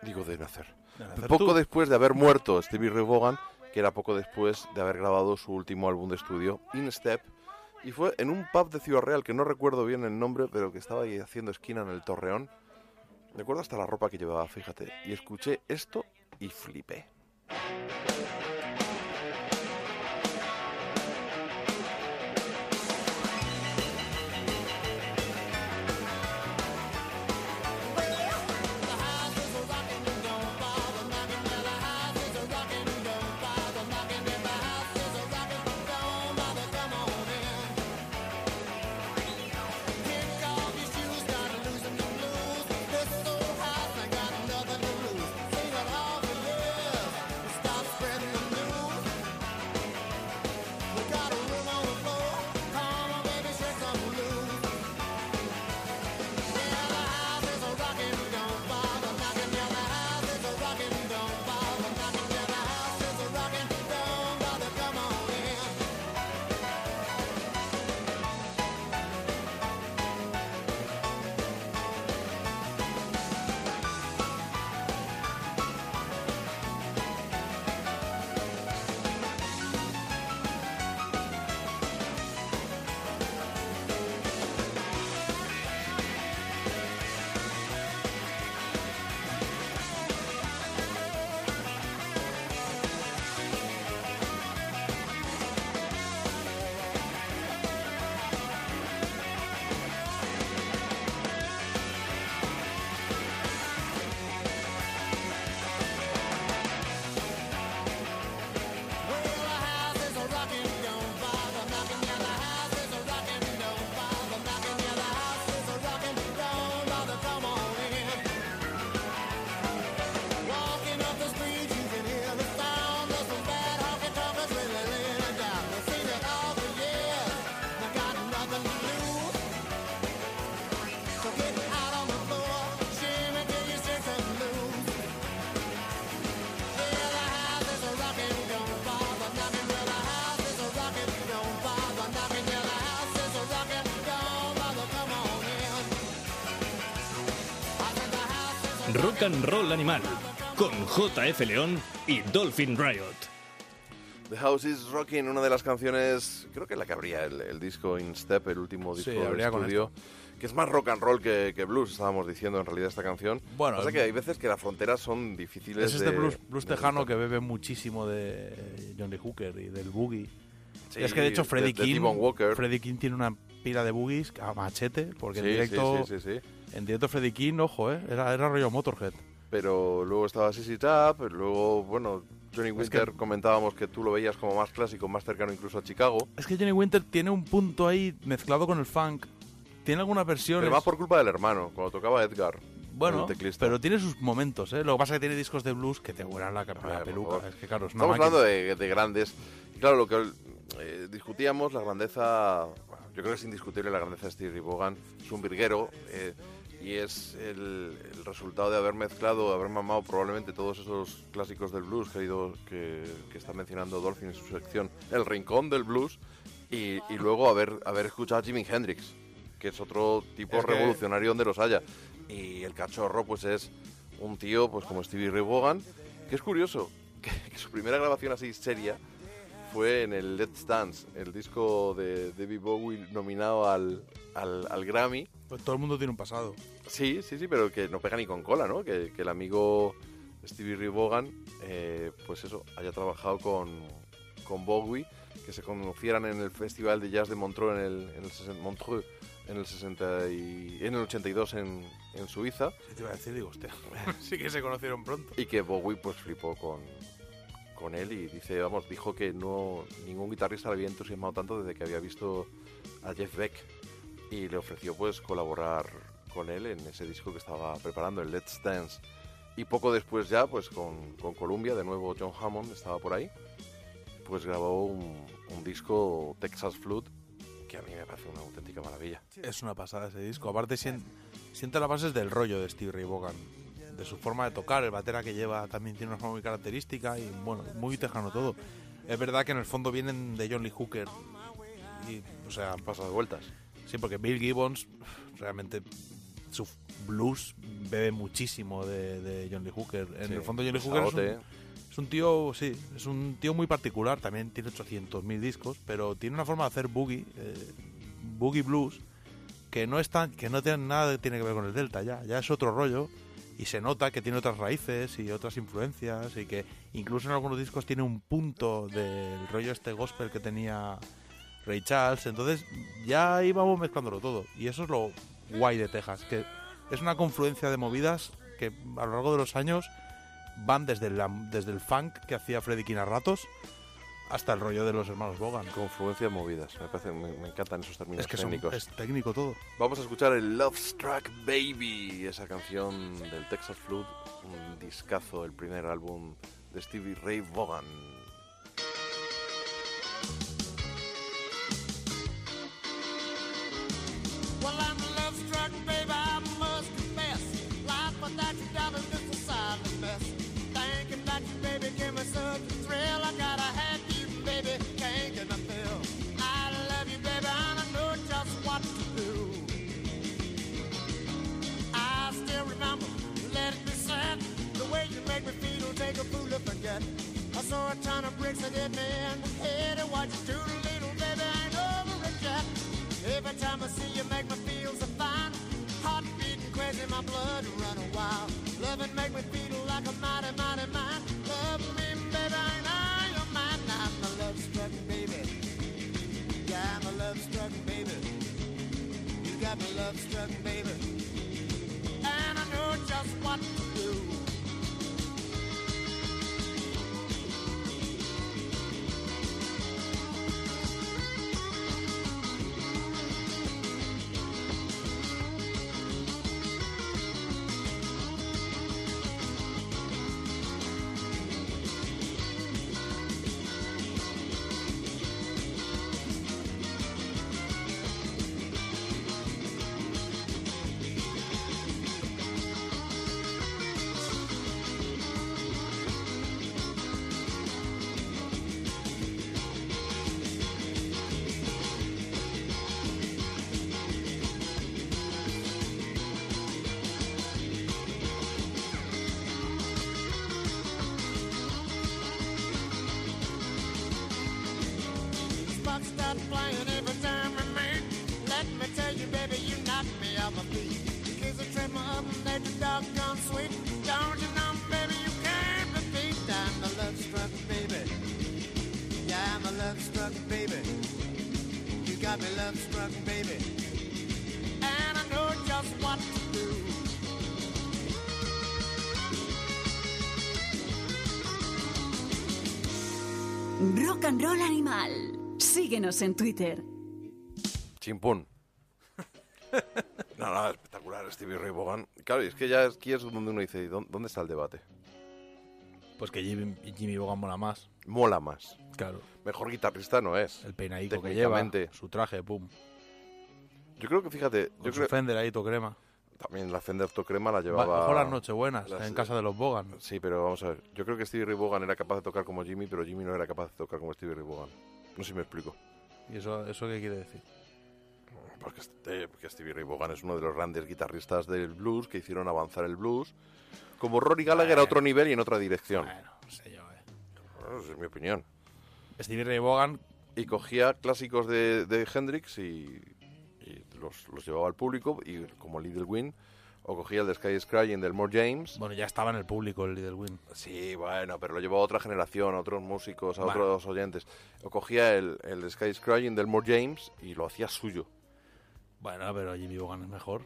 Digo de nacer. De nacer poco tú. después de haber muerto Stevie Ray Vaughan, que era poco después de haber grabado su último álbum de estudio, In Step. Y fue en un pub de Ciudad Real, que no recuerdo bien el nombre, pero que estaba ahí haciendo esquina en el Torreón. Recuerdo hasta la ropa que llevaba, fíjate. Y escuché esto y flipé. Rock and Roll Animal con JF León y Dolphin Riot. The House is Rocking, una de las canciones, creo que la que abría el, el disco In Step, el último disco Sí, de abría con estudio, que es más rock and roll que, que blues, estábamos diciendo en realidad esta canción. Bueno, o sea es- que hay veces que las fronteras son difíciles Es este de- blues, blues de tejano que bebe muchísimo de John Lee Hooker y del boogie. Sí, es que de hecho Freddie de King, Walker. Freddie King tiene una pila de boogies a machete, porque Sí, en sí, directo, sí, sí, sí. En directo Freddie King, ojo, eh, era, era rollo Motorhead. Pero luego estaba Sissy Top, luego, bueno, Johnny Es que- Winter comentábamos que tú lo veías como más clásico, más cercano incluso a Chicago. Es que Johnny Winter tiene un punto ahí mezclado con el funk. Tiene algunas versiones. Pero más por culpa del hermano, cuando tocaba Edgar. Bueno, pero tiene sus momentos, ¿eh? Lo que pasa es que tiene discos de blues que te vuelan la, la por peluca. Es que claro, es una Estamos máquina. hablando de, de grandes. Claro, lo que eh, discutíamos, la grandeza. bueno, yo creo que es indiscutible la grandeza de Steve Ray Vaughan. Es un virguero. eh, y es el, el resultado de haber mezclado, haber mamado probablemente todos esos clásicos del blues que, ha ido, que, que está mencionando Dolphin en su sección, El Rincón del Blues, y, y luego haber, haber escuchado a Jimi Hendrix, que es otro tipo Es que- revolucionario donde los haya. Y el cachorro, pues es un tío pues como Stevie Ray Vaughan, que es curioso, que, que su primera grabación así seria fue en el Let's Dance, el disco de David Bowie nominado al, al, al Grammy. Pues todo el mundo tiene un pasado. Sí, sí, sí, pero que no pega ni con cola, ¿no? Que, que el amigo Stevie Ray Vaughan, eh, pues eso, haya trabajado con, con Bowie, que se conocieran en el Festival de Jazz de Montreux en el, en el, sesen- Montreux, en el, 60 y, en el 82 en, en Suiza. Sí, te iba a decir, digo, hostia, sí que se conocieron pronto. Y que Bowie pues flipó con, con él y dice, vamos, dijo que no ningún guitarrista le había entusiasmado tanto desde que había visto a Jeff Beck y le ofreció pues colaborar con él en ese disco que estaba preparando, el Let's Dance. Y poco después ya, pues con, con Columbia, de nuevo John Hammond estaba por ahí, pues grabó un, un disco Texas Flood que a mí me parece una auténtica maravilla. Es una pasada ese disco. Aparte, sien- siente las bases del rollo de Steve Ray Vaughan. De su forma de tocar, el batera que lleva también tiene una forma muy característica y, bueno, muy tejano todo. Es verdad que en el fondo vienen de John Lee Hooker. Y, o sea, Pasado vueltas. Sí, porque Bill Gibbons realmente su blues bebe muchísimo de, de John Lee Hooker. En Sí, el fondo John Lee Hooker es un, es un tío, sí, es un tío muy particular. También tiene 800.000 discos, pero tiene una forma de hacer boogie, eh, boogie blues, que no es tan, que no tiene nada que tiene que ver con el Delta ya, ya es otro rollo. Y se nota que tiene otras raíces y otras influencias y que incluso en algunos discos tiene un punto del rollo este gospel que tenía Ray Charles. Entonces ya íbamos mezclándolo todo. Y eso es lo guay de Texas, que es una confluencia de movidas que a lo largo de los años van desde, la, desde el funk que hacía Freddy King a ratos hasta el rollo de los hermanos Bogan. Confluencia de movidas. Me, parece, me, me encantan esos términos Es que son- técnicos. es técnico todo. Vamos a escuchar el Love Struck Baby, esa canción del Texas Flood, un discazo, el primer álbum de Stevie Ray Vaughan. Forget. I saw a ton of bricks that hit me in the head, and what you do little baby, I ain't over it yet. Every time I see you make me feel so fine. Heart beating crazy, my blood running wild. Loving make me feel like a mighty, mighty man. Love me, baby, and I am mine I'm a love struck baby. Yeah, I'm a love struck baby. You got me love struck baby. And I know just what Síguenos en Twitter. Chimpún. No, no, espectacular, Stevie Ray Vaughan. Claro, y es que ya aquí es donde uno dice, ¿dó- ¿dónde está el debate? Pues que Jimmy, Jimmy Bogan mola más. Mola más. Claro. Mejor guitarrista no es. El peinadico que lleva, su traje, pum. Yo creo que, fíjate, Con yo su creo... Fender ahí, crema. También la Fender Tocrema la llevaba... Bajo las Nochebuenas, las- en casa de los Bogan. Sí, pero vamos a ver. Yo creo que Stevie Ray Vaughan era capaz de tocar como Jimmy, pero Jimmy no era capaz de tocar como Stevie Ray Vaughan. No sé si me explico. ¿Y eso, eso qué quiere decir? Porque, este- porque Stevie Ray Vaughan es uno de los grandes guitarristas del blues que hicieron avanzar el blues. Como Rory Gallagher a otro nivel y en otra dirección. No sé yo, eh. Bueno, esa es mi opinión. Stevie Ray Vaughan Y cogía clásicos de, de Hendrix y, y los, los llevaba al público, y como Little Win, o cogía el de Sky is Crying del More James. Bueno, ya estaba en el público el Little Win. Sí, bueno, pero lo llevó a otra generación, a otros músicos, a Bueno. otros oyentes. O cogía el, el de Sky is Crying del More James y lo hacía suyo. Bueno, pero Jimmy Bogan es mejor.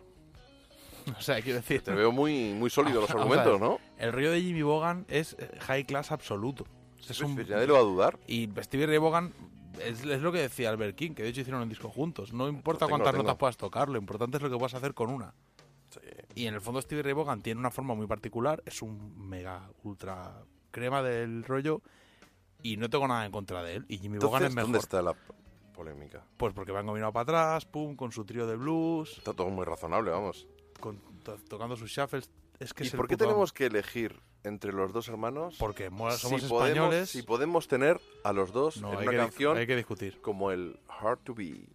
o sea, quiero decir... Te veo muy, muy sólido los a argumentos, ver, ¿no? El río de Jimmy Bogan es eh, high class absoluto. Es Sí, un... nadie lo va a dudar. Y Stevie Ray Vaughan es, es lo que decía Albert King, que de hecho hicieron un disco juntos. No importa tengo, cuántas notas puedas tocar, lo importante es lo que puedas hacer con una. Y en el fondo Stevie Ray Vaughan tiene una forma muy particular, es un mega ultra crema del rollo y no tengo nada en contra de él. Y Jimmy Entonces, Vaughan es mejor. ¿Dónde está la polémica? Pues porque van combinado para atrás, pum, con su trío de blues. Está todo muy razonable, vamos. Tocando sus shuffles. ¿Y por qué tenemos que elegir entre los dos hermanos? Porque somos españoles. Podemos, podemos tener a los dos en una que, canción. Como el Hard to Be.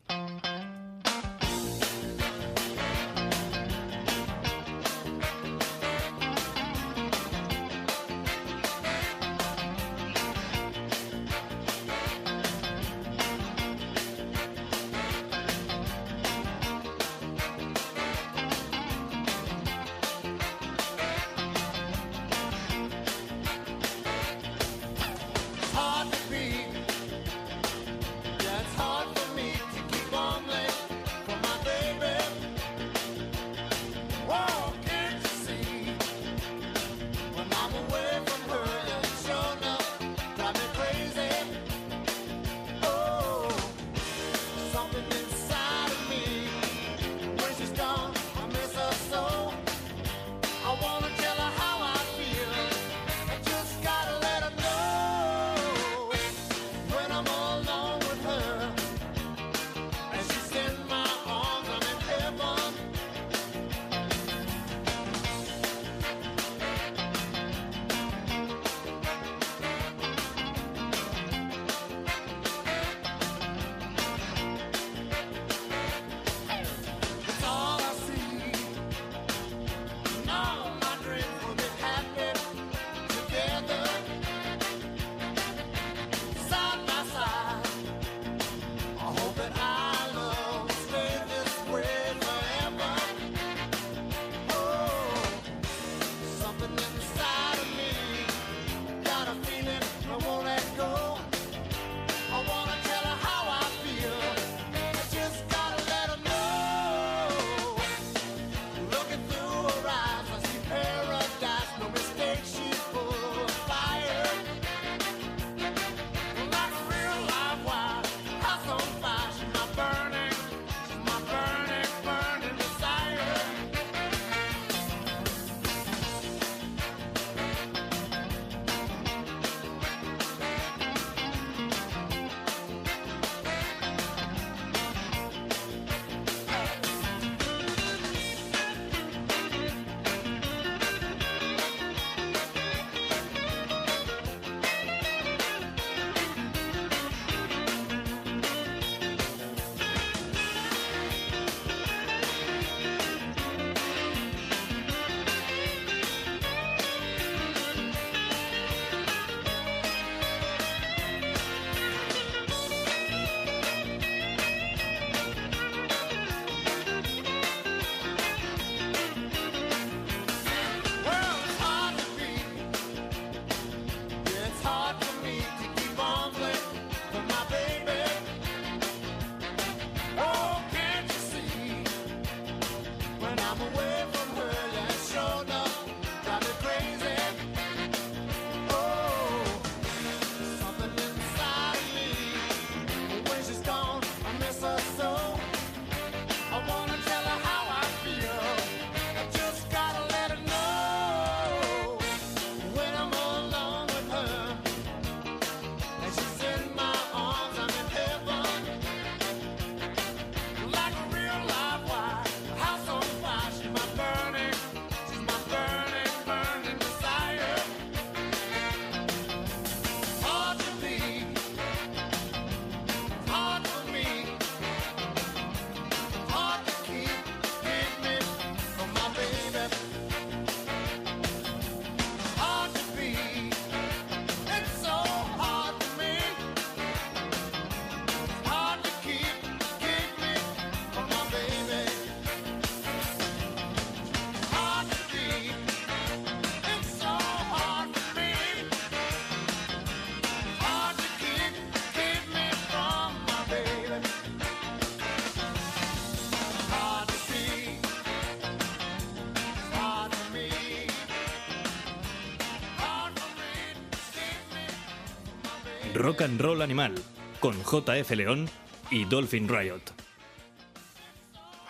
Rock and Roll Animal con JF León y Dolphin Riot.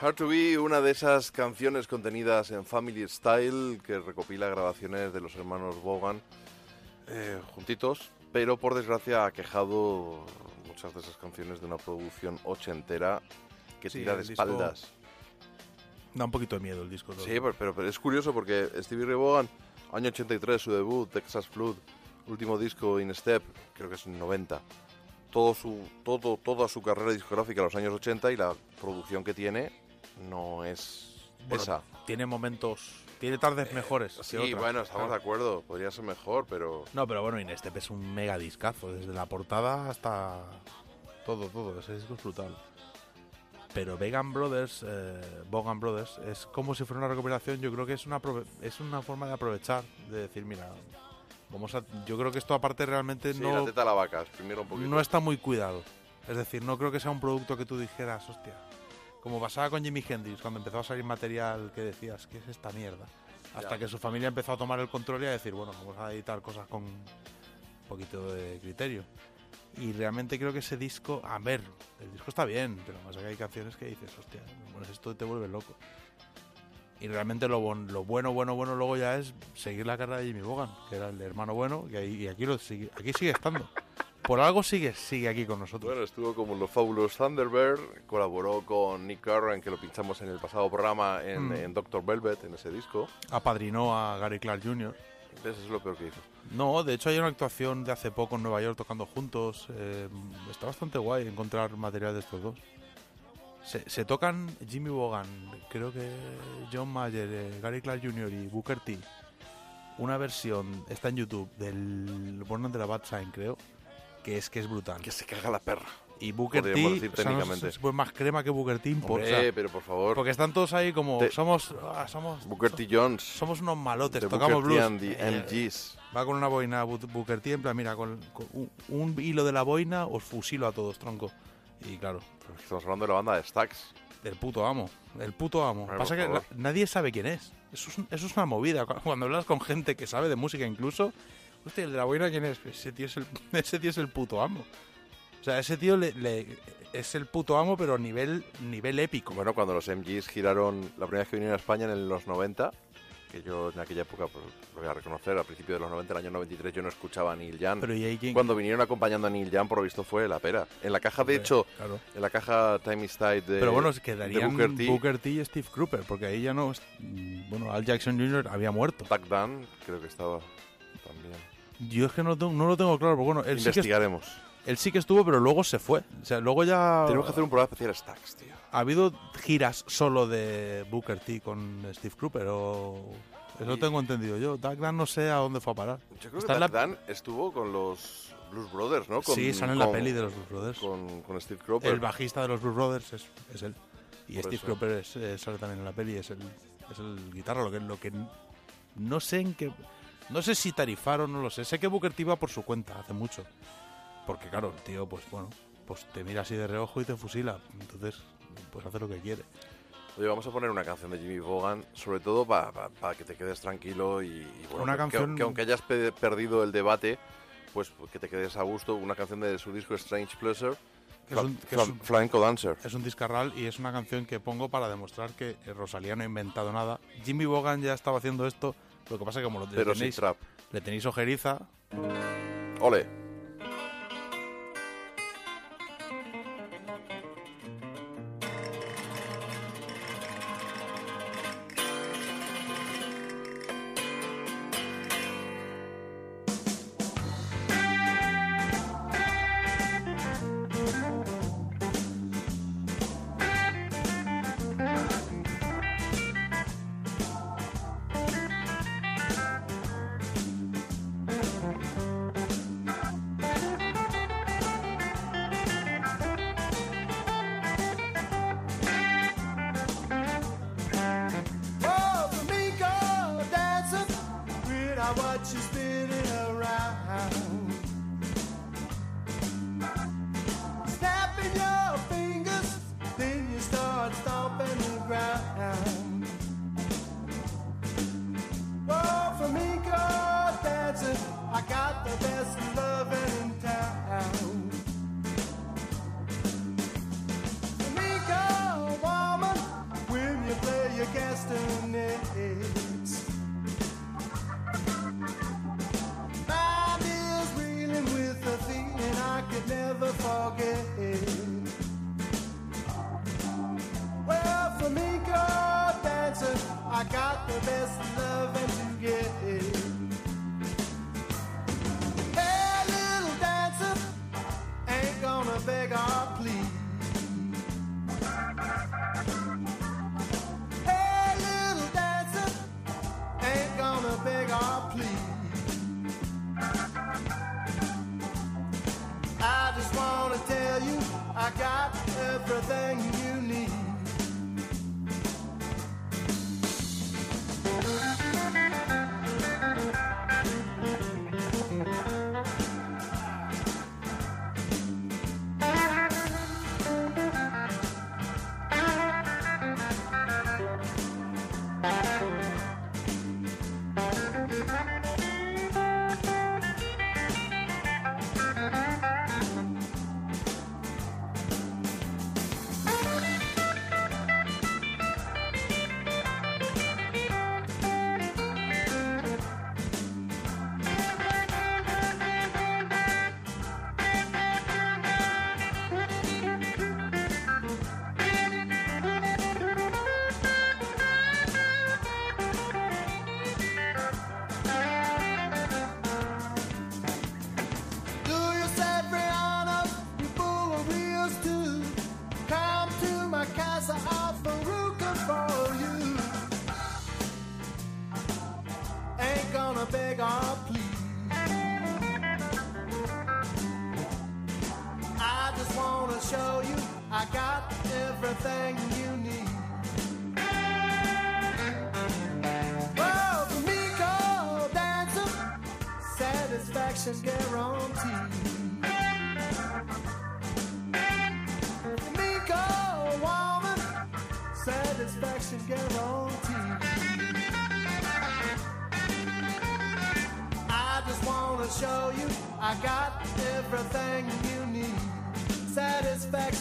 Hard to Be, una de esas canciones contenidas en Family Style que recopila grabaciones de los hermanos Bogan eh, juntitos, pero por desgracia ha quejado muchas de esas canciones de una producción ochentera que sí, tira de espaldas. Da un poquito de miedo el disco. Todo. Sí, pero, pero, pero, es curioso porque Stevie Ray Vaughan, año 83, su debut, Texas Flood, Último disco, In Step, creo que es en 90. Todo su, todo, toda su carrera discográfica en los años 80 y la producción que tiene no es Bueno, esa. Tiene momentos, tiene tardes mejores. que Sí, otras, bueno, estamos claro. de acuerdo. Podría ser mejor, pero... No, pero bueno, Inestep es un mega discazo, desde la portada hasta todo, todo. Ese disco es brutal. Pero Vegan Brothers, eh, Bogan Brothers, es como si fuera una recopilación. Yo creo que es una, es una forma de aprovechar, de decir, mira, vamos a. Yo creo que esto, aparte, realmente Sí, no, la teta a la vaca, exprimir un poquito. no está muy cuidado. Es decir, no creo que sea un producto que tú dijeras, hostia. Como pasaba con Jimi Hendrix, cuando empezó a salir material que decías, ¿qué es esta mierda? Hasta Ya. que su familia empezó a tomar el control y a decir, bueno, vamos a editar cosas con un poquito de criterio. Y realmente creo que ese disco, a ver, el disco está bien, pero más que hay canciones que dices, hostia, bueno, esto te vuelve loco. Y realmente lo, bon- lo bueno, bueno, bueno luego ya es seguir la carrera de Jimmy Bogan, que era el hermano bueno, y, ahí- y aquí, lo sigue, aquí sigue estando. Por algo sigue, sigue aquí con nosotros. Bueno, estuvo como los Fabulous Thunderbird, colaboró con Nick Curran, que lo pinchamos en el pasado programa en, Mm. en Doctor Velvet, en ese disco. Apadrinó a Gary Clark Jr. Eso es lo peor que hizo. No, de hecho hay una actuación de hace poco en Nueva York tocando juntos. eh, está bastante guay encontrar material de estos dos. Se, se tocan Jimmy Bogan, creo que John Mayer, eh, Gary Clark Jr. y Booker T. Una versión, está en YouTube, del Born de la Bad Sign, creo, que es que es brutal. Que se caga la perra. Y Booker T, decir o sea, no sé, pues más crema que Booker T. por- Hombre, o sea, pero por favor. Porque están todos ahí como, Te- somos, ah, somos, Booker T. Jones. somos unos malotes, de tocamos Booker T blues. and the Eh, MGs. Va con una boina Booker T, en plan, mira, con, con un, un hilo de la boina os fusilo a todos, tronco. Y claro, Pero Estamos hablando de la banda de Stax. del puto amo, el puto amo. Pasa que la- nadie sabe quién es. Eso, es. eso es una movida. Cu- Cuando hablas con gente que sabe de música incluso, hostia, el de la boina, ¿quién es? Ese tío es el, ese tío es el puto amo. O sea, ese tío le, le- es el puto amo, pero a nivel, nivel épico. Bueno, cuando los MGs giraron la primera vez que vinieron a España en los 90, que yo en aquella época, pues, lo voy a reconocer, al principio de los 90, el año 93, yo no escuchaba a Neil Young. Pero ¿y ahí quién- Cuando vinieron acompañando a Neil Young, por lo visto fue la pera. En la caja, de hecho, claro. en la caja Time is Tide de, Pero bueno, es de que darían Booker T, Booker T y Steve Cropper, porque ahí ya no. Bueno, Al Jackson Jr. había muerto. Doug Dunn, creo que estaba también. Yo es que no, lo tengo- no lo tengo claro, porque bueno, él sí, que, Investigaremos. él sí que estuvo, pero luego se fue. O sea, luego ya. Tenemos que hacer un programa especial a Stax, tío. ¿Ha habido giras solo de Booker T con Steve Cropper o.? Eso Y- tengo entendido yo. Doug Dunn no sé a dónde fue a parar. Yo creo Está que Doug la- Dunn estuvo con los Blues Brothers, ¿no? Con- sí, sale en la peli de los Blues Brothers. Con, con Steve Cropper. El bajista de los Blues Brothers es, es él. Y Por Steve. Cropper es- eh, sale también en la peli, es el, es el guitarra, lo que, lo que no sé en qué... No sé si tarifaron, no lo sé. Sé que Booker T iba por su cuenta hace mucho. Porque claro, el tío, pues bueno, pues te mira así de reojo y te fusila. Entonces, pues hace lo que quiere. Oye, vamos a poner una canción de Jimmy Vaughan, sobre todo para que te quedes tranquilo y, y, bueno, Una que, canción- que aunque hayas pe- perdido el debate, pues que te quedes a gusto. Una canción de su disco Strange Pleasure, Que es un- que es un- Flamenco Dancer. Es un discarral y es una canción que pongo para demostrar que Rosalía no ha inventado nada. Jimmy Bogan ya estaba haciendo esto, lo que pasa que como lo Pero sin tenéis, trap. le tenéis ojeriza, Ole.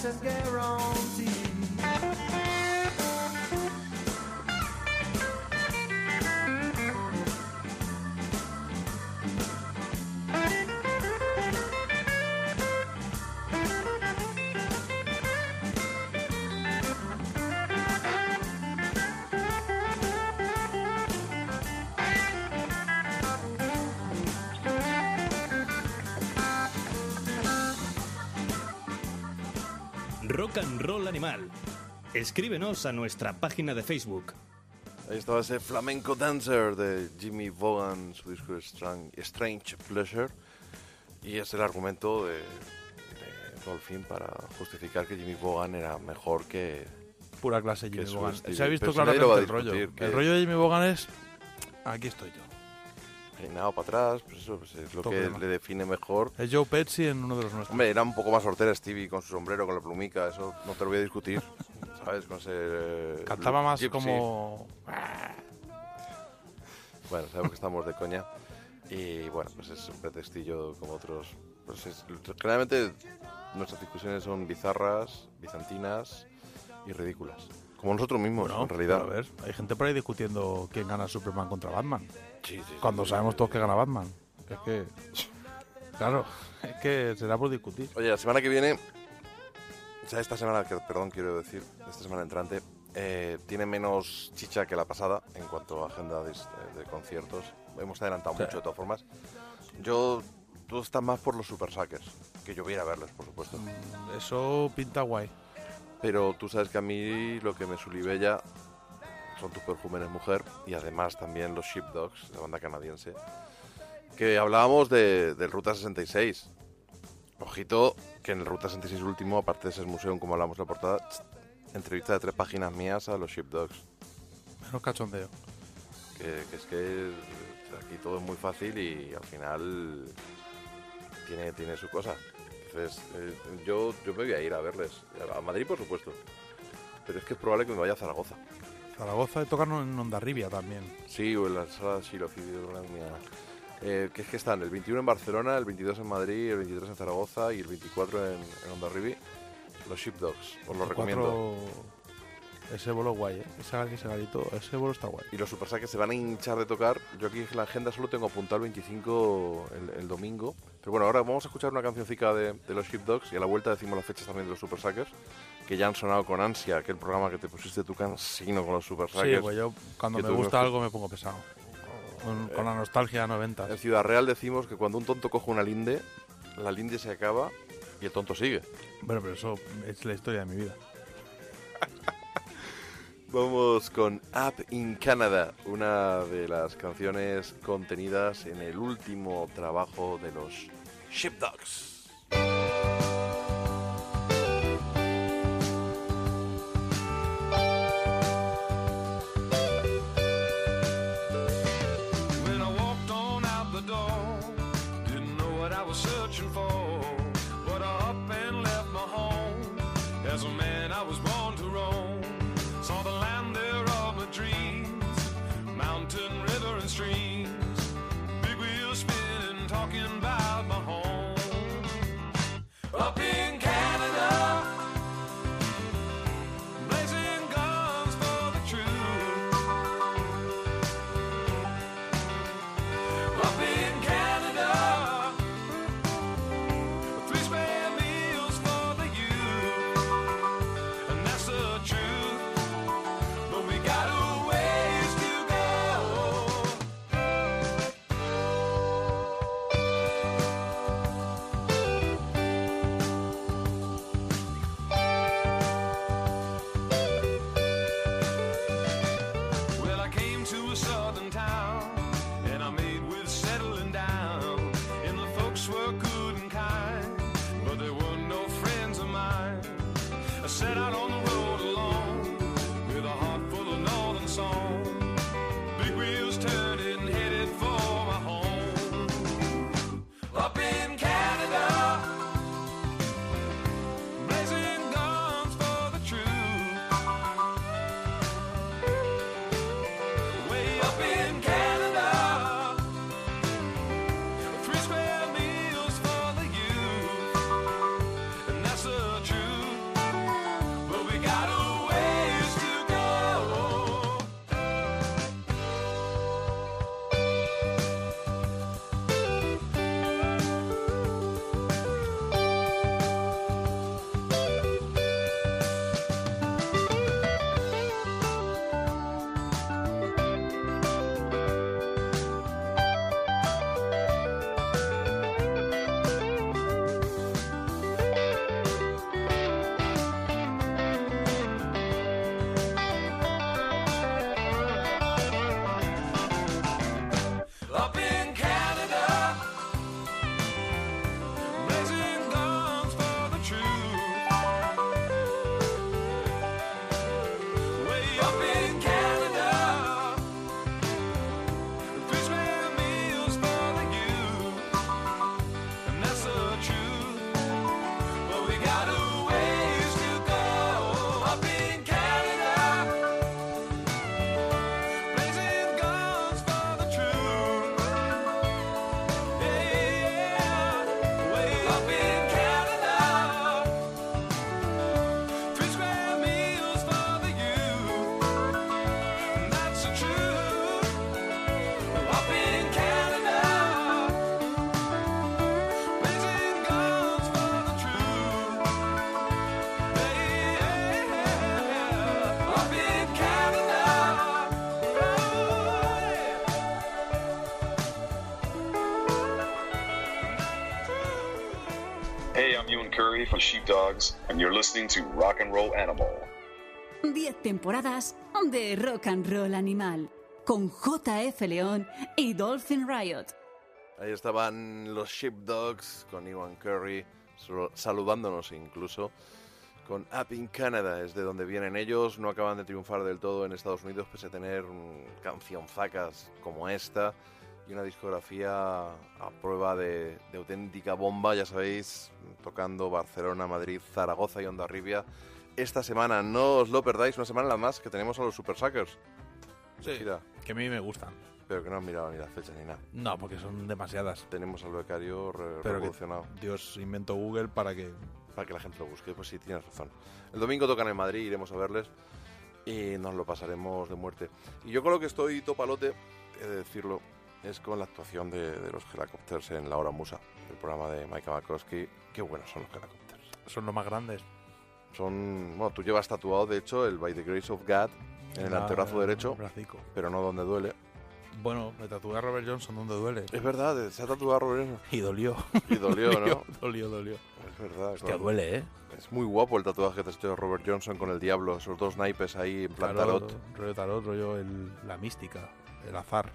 success guarantee. And Roll Animal. Escríbenos a nuestra página de Facebook. Ahí estaba ese flamenco dancer de Jimmy Vaughan, su disco Strange, Strange Pleasure. Y es el argumento de, de Dolphin para justificar que Jimmy Vaughan era mejor que. Pura clase Jimmy Vaughan. Se ha visto claramente el rollo. El rollo de Jimmy Vaughan es... Aquí estoy yo. Peinado para atrás, pues eso pues es lo que le define mejor. Es Joe Pesci en uno de los nuestros. Hombre, era un poco más hortera Stevie con su sombrero, con la plumica, eso no te lo voy a discutir. ¿Sabes? Con ese. eh, Cantaba más gypsy. como... Bueno, sabemos que estamos de coña. Y bueno, pues es un pretextillo como otros. Pues es- generalmente nuestras discusiones son bizarras, bizantinas y ridículas. Como nosotros mismos, Bueno, en realidad. a ver, hay gente por ahí discutiendo quién gana Superman contra Batman. Sí, sí, Cuando sí, sabemos sí. todos que gana Batman. Es que... Claro, es que será por discutir. Oye, la semana que viene, o sea, esta semana, que, perdón, quiero decir, esta semana entrante, eh, tiene menos chicha que la pasada en cuanto a agenda de, de conciertos. Hemos adelantado Sí. mucho de todas formas. Yo, tú estás más por los Super Suckers, que yo voy a ir a verles, por supuesto. Eso pinta guay. Pero tú sabes que a mí lo que me sulibella son tus perfumes mujer y además también los Sheepdogs, la banda canadiense. Que hablábamos de, del Ruta 66. Ojito, que en el Ruta 66 último, aparte de ser museo, como hablamos en la portada, entrevista de tres páginas mías a los Sheepdogs. Menos cachondeo. Que, que es que aquí todo es muy fácil y al final tiene, tiene su cosa. Entonces, eh, yo, yo me voy a ir a verles. A Madrid, por supuesto. Pero es que es probable que me vaya a Zaragoza. Zaragoza y tocarnos en Ondarribia también. Sí, o en la sala Shiloh, eh, que es que están el 21 en Barcelona, el 22 en Madrid, el 23 en Zaragoza y el 24 en, en Hondarribí. Los Sheepdogs, os lo recomiendo. Ese bolo guay, ¿eh? Ese, ese garito, ese bolo está guay. Y los Super Saques se van a hinchar de tocar. Yo aquí en la agenda solo tengo apuntado el 25 el, el domingo. Pero bueno, ahora vamos a escuchar una cancioncica de, de los Sheepdogs y a la vuelta decimos las fechas también de los Super Sackers. Que ya han sonado con ansia, aquel programa que te pusiste tu cansino con los Super Sí, pues yo cuando me gusta algo me pongo pesado. Con, con Eh, la nostalgia de 90. En Ciudad Real decimos que cuando un tonto coge una linde, la linde se acaba y el tonto sigue. Bueno, pero eso es la historia de mi vida. Vamos con Up in Canada, una de las canciones contenidas en el último trabajo de los Sheepdogs. From Sheepdogs, and you're listening to Rock and Roll Animal. 10 temporadas de rock and roll animal con JF León y Dolphin Riot. Ahí estaban los Sheepdogs con Iwan Curry sal- saludándonos incluso con Up in Canada, es de donde vienen ellos, no acaban de triunfar del todo en Estados Unidos pese a tener mm, cancionzacas como esta y una discografía a prueba de, de auténtica bomba, ya sabéis, tocando Barcelona, Madrid, Zaragoza y Ondarribia. Esta semana, no os lo perdáis, una semana más que tenemos a los Super Suckers. Sí, Mira, que a mí me gustan. pero que no han mirado ni las fechas ni nada. No, porque son demasiadas. Tenemos al becario re- Pero revolucionado. Dios inventó Google para que... Para que la gente lo busque, pues sí, tienes razón. El domingo tocan en Madrid, iremos a verles y nos lo pasaremos de muerte. Y yo con lo que estoy topalote, he de decirlo, es con la actuación de, de los Helicopters en La Hora Musa, el programa de Mike Makowski. Qué buenos son los Helicopters. Son los más grandes. Son, bueno, tú llevas tatuado, de hecho, el By the Grace of God en el Ah, antebrazo derecho, pero no donde duele. Bueno, me tatué a Robert Johnson donde duele. Es verdad, se ha tatuado a Robert Johnson. Y dolió. Y dolió, ¿no? Dolió, dolió. Es verdad. Hostia, claro. duele, ¿eh? Es muy guapo el tatuaje que te has hecho de Robert Johnson con el diablo, esos dos naipes ahí en plan tarot. Rollo tarot, rollo el- la mística, el azar,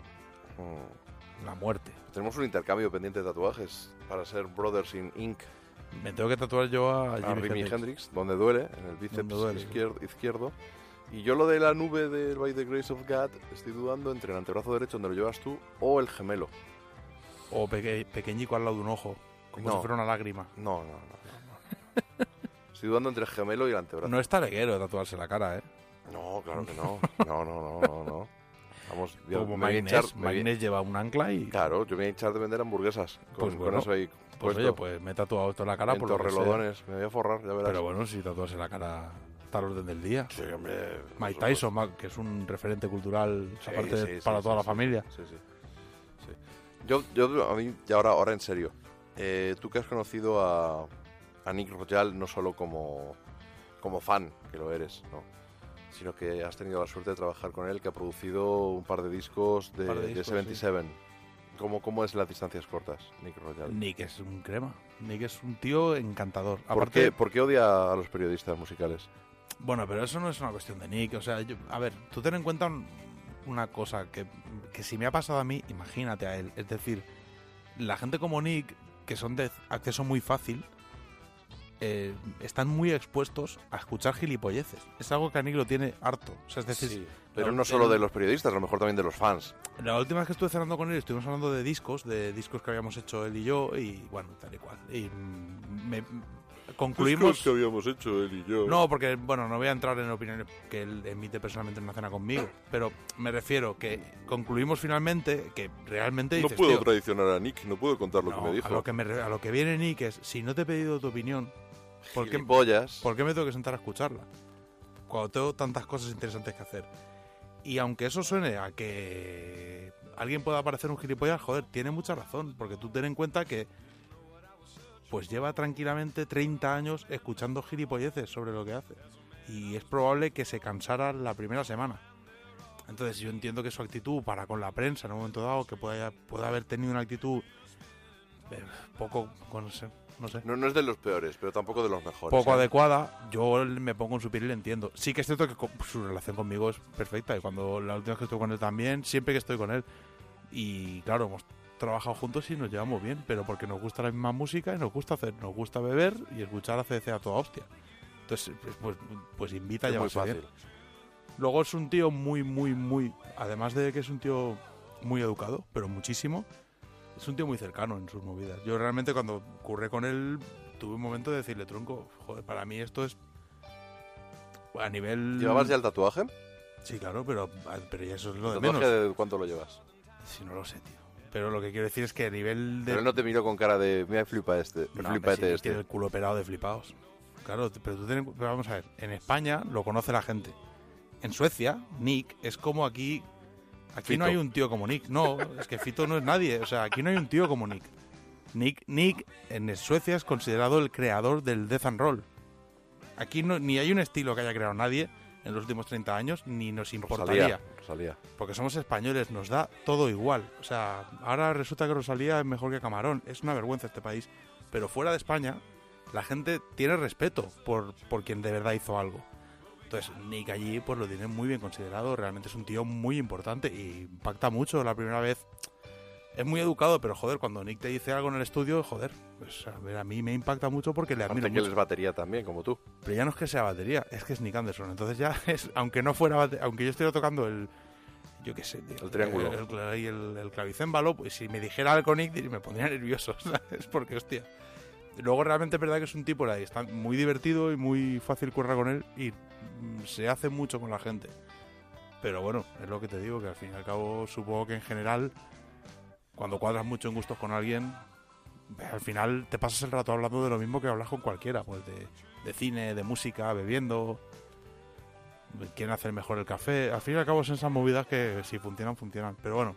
Mm. la muerte. Tenemos un intercambio pendiente de tatuajes para ser Brothers in Ink. Me tengo que tatuar yo a a Jimi Hendrix. Hendrix. donde duele, en el bíceps izquierdo. Y yo lo de la nube del By the Grace of God, estoy dudando entre el antebrazo derecho donde lo llevas tú o el gemelo. O peque- pequeñico al lado de un ojo, como No. si fuera una lágrima. No, no, no. no. estoy dudando entre el gemelo y el antebrazo. No es taleguero tatuarse la cara, ¿eh? No, claro que no. No, no, no, no, no. Vamos, yo Como me voy a Magnés, hinchar- me voy a- Magnés lleva un ancla y... Claro, yo me voy a hinchar de vender hamburguesas. Con, Pues con bueno, eso ahí Pues puesto. oye, pues me he tatuado esto en la cara en por lo que sea. torrelodones. Me voy a forrar, ya verás. Pero bueno, si tatuarse la cara está al orden del día. Sí, hombre. Mike Tyson, ma- que es un referente cultural, Sí, aparte de- sí, sí, para sí, toda la sí. familia. Sí, sí. sí. Yo, yo, a mí, y ahora, ahora en serio, eh, tú que has conocido a, a Nick Royal no solo como, como fan, que lo eres, ¿no? Sino que has tenido la suerte de trabajar con él, que ha producido un par de discos de, de de discos, 77. ¿Cómo, ¿Cómo es las distancias cortas, Nick Royal? Nick es un crema. Nick es un tío encantador. ¿Por, Aparte, qué, ¿Por qué odia a los periodistas musicales? Bueno, pero eso no es una cuestión de Nick. O sea, yo- a ver, tú ten en cuenta un- una cosa que, que si me ha pasado a mí, imagínate a él. Es decir, la gente como Nick, que son de acceso muy fácil, eh, están muy expuestos a escuchar gilipolleces. Es algo que a Nick lo tiene harto. O sea, es decir, Sí, pero la- no solo el- de los periodistas, a lo mejor también de los fans. La última vez que estuve cenando con él estuvimos hablando de discos, de discos que habíamos hecho él y yo, y bueno, tal y cual. Y me, concluimos... que habíamos hecho él y yo. No, porque, bueno, no voy a entrar en opiniones que él emite personalmente en una cena conmigo, pero me refiero que concluimos finalmente que realmente No dices, puedo tío, traicionar a Nick, no puedo contar lo no, que me dijo. A lo que, me a lo que viene Nick es, si no te he pedido tu opinión, ¿por qué. ¿por qué me tengo que sentar a escucharla? Cuando tengo tantas cosas interesantes que hacer. Y aunque eso suene a que alguien pueda parecer un gilipollas, joder, tiene mucha razón, porque tú ten en cuenta que pues lleva tranquilamente 30 años escuchando gilipolleces sobre lo que hace. Y es probable que se cansara la primera semana. Entonces yo entiendo que su actitud para con la prensa en un momento dado, que pueda, pueda haber tenido una actitud eh, poco, sé, no sé, No, no es de los peores, pero tampoco de los mejores. poco ¿eh? adecuada, yo me pongo en su piel y le entiendo. Sí que es cierto que su relación conmigo es perfecta y cuando la última vez que estuve con él también, siempre que estoy con él. Y claro, hemos trabajado juntos y nos llevamos bien, pero porque nos gusta la misma música y nos gusta hacer, nos gusta beber y escuchar a CDC a toda hostia. Entonces, pues, pues, pues invita a llevarse bien. Luego es un tío muy, muy, muy. Además de que es un tío muy educado, pero muchísimo, es un tío muy cercano en sus movidas. Yo realmente cuando curré con él tuve un momento de decirle, tronco, joder, para mí esto es. A nivel. ¿Llevabas ya el tatuaje? Sí, claro, pero, pero ya eso es lo de ¿El tatuaje menos. de cuánto lo llevas? Si no lo sé, tío. Pero lo que quiero decir es que a nivel de. Pero él no te miró con cara de, mira, flipa este, No, flipa este, sí, este. Tiene el culo operado de flipados. Claro, pero tú ten pero vamos a ver. En España lo conoce la gente. En Suecia, Nick es como aquí. Aquí no hay un tío como Nick. No, es que Fito no es nadie. O sea, aquí no hay un tío como Nick. Nick, Nick en Suecia es considerado el creador del death and roll. Aquí no, ni hay un estilo que haya creado nadie en los últimos 30 años, ni nos importaría. Rosalía, Rosalía. Porque somos españoles, nos da todo igual. O sea, ahora resulta que Rosalía es mejor que Camarón. Es una vergüenza este país. Pero fuera de España, la gente tiene respeto por, por quien de verdad hizo algo. Entonces, Nick allí pues lo tiene muy bien considerado. Realmente es un tío muy importante y impacta mucho la primera vez. Es muy educado, pero joder, cuando Nick te dice algo en el estudio, joder, pues a, ver, a mí me impacta mucho porque le admiro Aparte que él es batería también, como tú. Pero ya no es que sea batería, es que es Nick Anderson. Entonces ya es, aunque no fuera bate- aunque yo estuviera tocando el, yo qué sé, El triángulo. el, el- el- el clavicémbalo, pues si me dijera algo Nick me pondría nervioso, ¿sabes? Porque hostia. Luego realmente es verdad que es un tipo ahí, está muy divertido y muy fácil currar con él y mm, se hace mucho con la gente. Pero bueno, es lo que te digo, que al fin y al cabo supongo que en general, cuando cuadras mucho en gustos con alguien, al final te pasas el rato hablando de lo mismo que hablas con cualquiera, pues de, de cine, de música, bebiendo, quién hace mejor el café. Al fin y al cabo son esas movidas que si funcionan, funcionan. Pero bueno,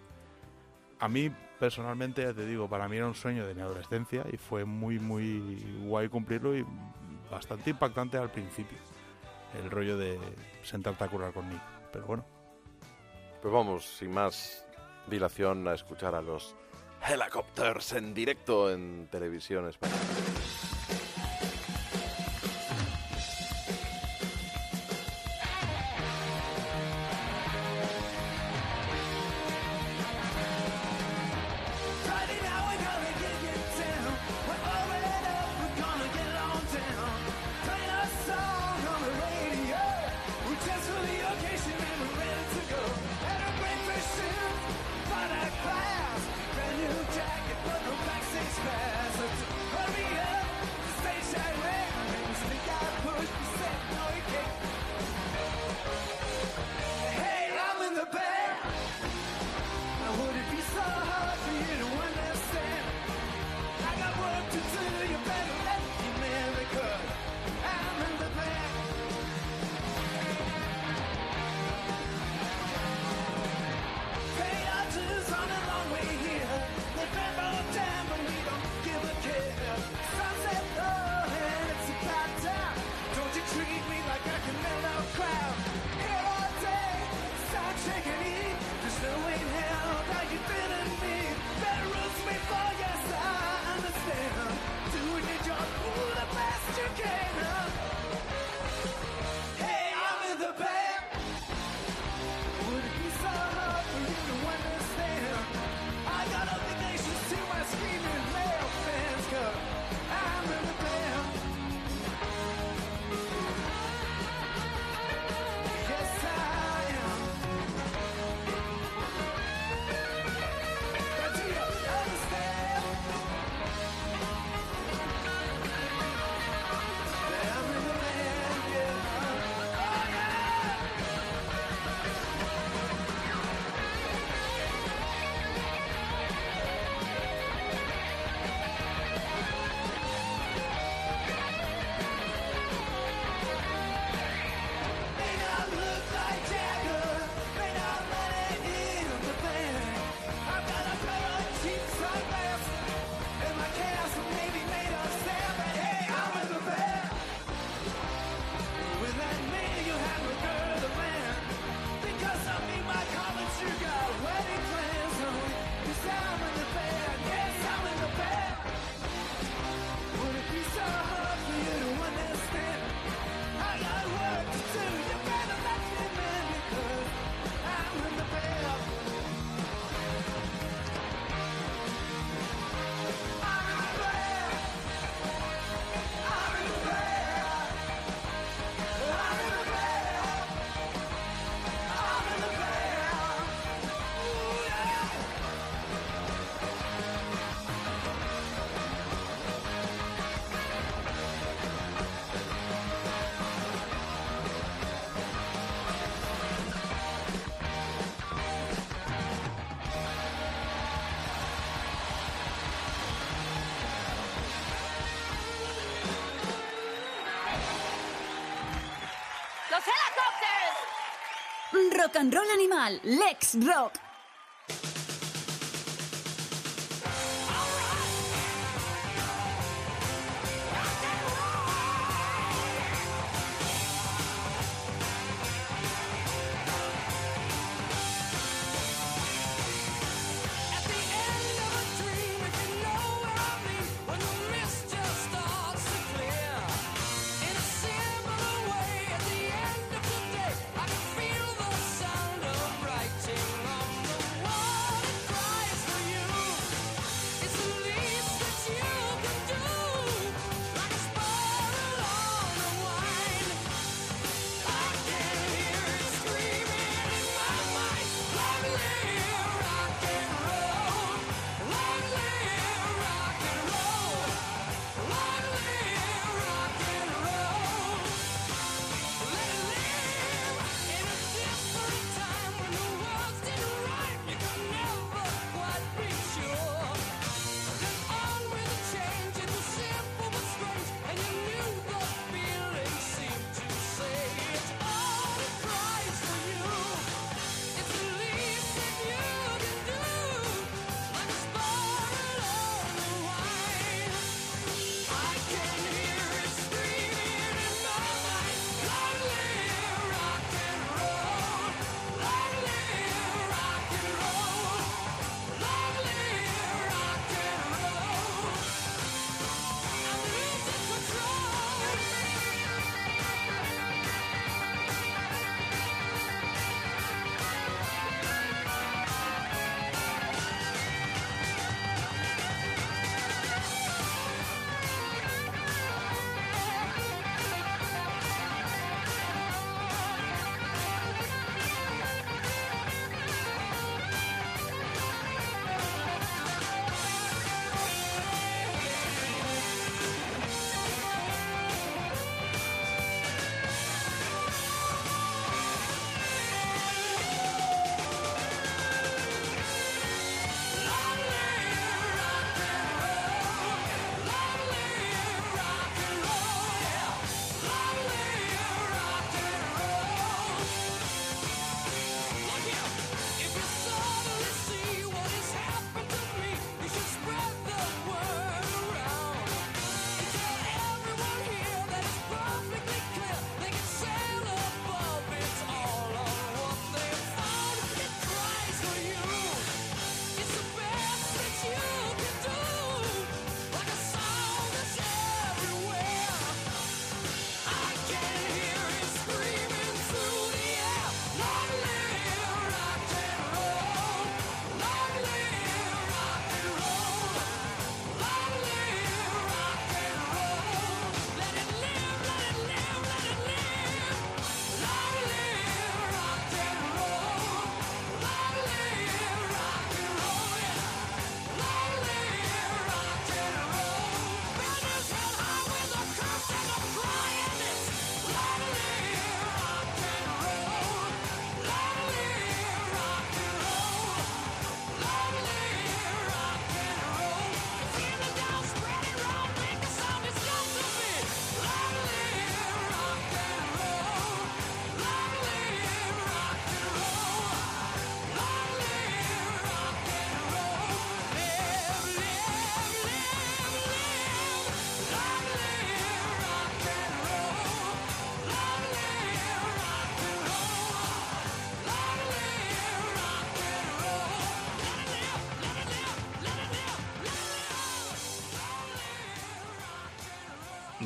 a mí personalmente, ya te digo, para mí era un sueño de mi adolescencia y fue muy, muy guay cumplirlo y bastante impactante al principio. El rollo de sentarte a curar con Nick. Pero bueno. Pues vamos, sin más dilación, a escuchar a los helicópteros en directo en televisión española. Rock and Roll Animal, Lex Rock.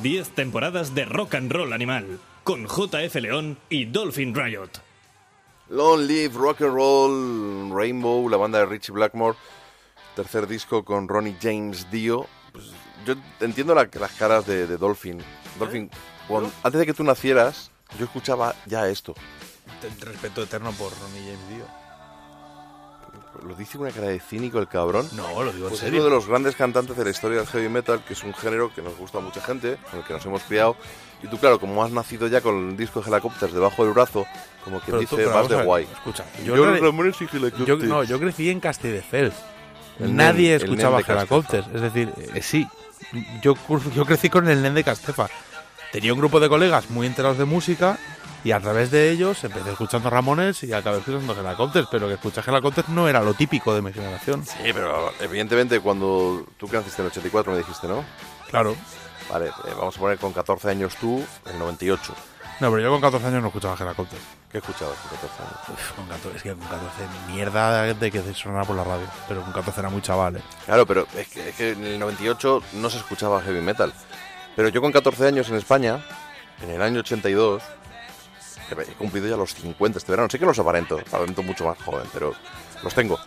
10 temporadas de rock and roll animal, con JF León y Dolphin Riot. Long Live Rock and Roll Rainbow, la banda de Richie Blackmore, tercer disco con Ronnie James Dio. Pues, yo entiendo la- las caras de, de Dolphin. Dolphin, cuando- antes de que tú nacieras, yo escuchaba ya esto. Respeto eterno por Ronnie James Dio. Lo dice con una cara de cínico el cabrón. No, lo digo en Pues es serio. uno de los grandes cantantes de la historia del heavy metal, que es un género que nos gusta a mucha gente, con el que nos hemos criado. Y tú, claro, como has nacido ya con el disco de Helicopters debajo del brazo, como quien Pero dice, tú, vamos de guay. Escucha, yo, yo, y no, yo crecí en Castelldefels. El Nadie nen- escuchaba Helicopters. Es decir, eh, sí, yo, yo crecí con el Nen de Castefa. Tenía un grupo de colegas muy enterados de música y a través de ellos empecé escuchando Ramones y acabé escuchando Helicopters, pero que escuchar Helicopters no era lo típico de mi generación. Sí, pero evidentemente cuando tú que naciste en el 84 me dijiste, ¿no? Claro. Vale, eh, vamos a poner con 14 años tú, el 98. No, pero yo con 14 años no escuchaba Helicopters. ¿Qué escuchabas con 14 años? Uf, con 14, es que con 14 mierda de que sonara por la radio, pero con 14 era muy chaval, ¿eh? Claro, pero es que, es que en el 98 no se escuchaba heavy metal. Pero yo con 14 años en España, en el año 82, que he cumplido ya los 50 este verano. Sé que los aparento, aparento mucho más joven, pero los tengo.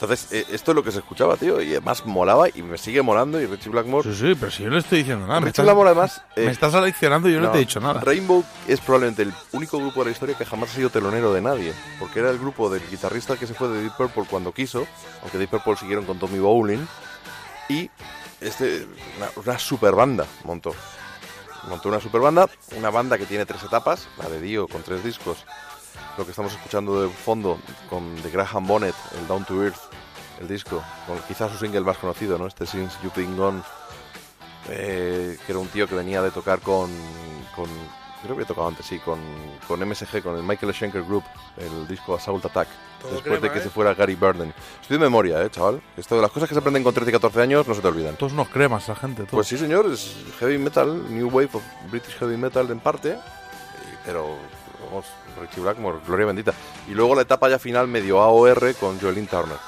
Entonces, eh, esto es lo que se escuchaba, tío, y además molaba y me sigue molando. Y Richie Blackmore. Sí, sí, pero si yo no le estoy diciendo nada. Me Richie estás, Blackmore, además. me eh, estás aleccionando y yo no, te he dicho nada. Rainbow es probablemente el único grupo de la historia que jamás ha sido telonero de nadie, porque era el grupo del guitarrista que se fue de Deep Purple cuando quiso, aunque Deep Purple siguieron con Tommy Bowling, y este, una, una super banda montó. Montó una super banda, una banda que tiene tres etapas, la de Dio con tres discos, lo que estamos escuchando de fondo con The Graham Bonnet, el Down to Earth, el disco, con quizás su single más conocido, ¿no? Este Since You've Been Gone, eh, que era un tío que venía de tocar con, con creo que había tocado antes, sí, con, con MSG, con el Michael Schenker Group, el disco Assault Attack, Todo después de que ¿eh? se fuera Gary Burden. Estoy de memoria, eh, chaval. Esto de las cosas que se aprenden con 13 y 14 años no se te olvidan. Todos unos cremas, esa gente. todos. Pues sí, señor, es heavy metal, new wave of British heavy metal en parte, y- pero vamos, Richie Blackmore, gloria bendita. Y luego la etapa ya final medio AOR con Joelyn Turner.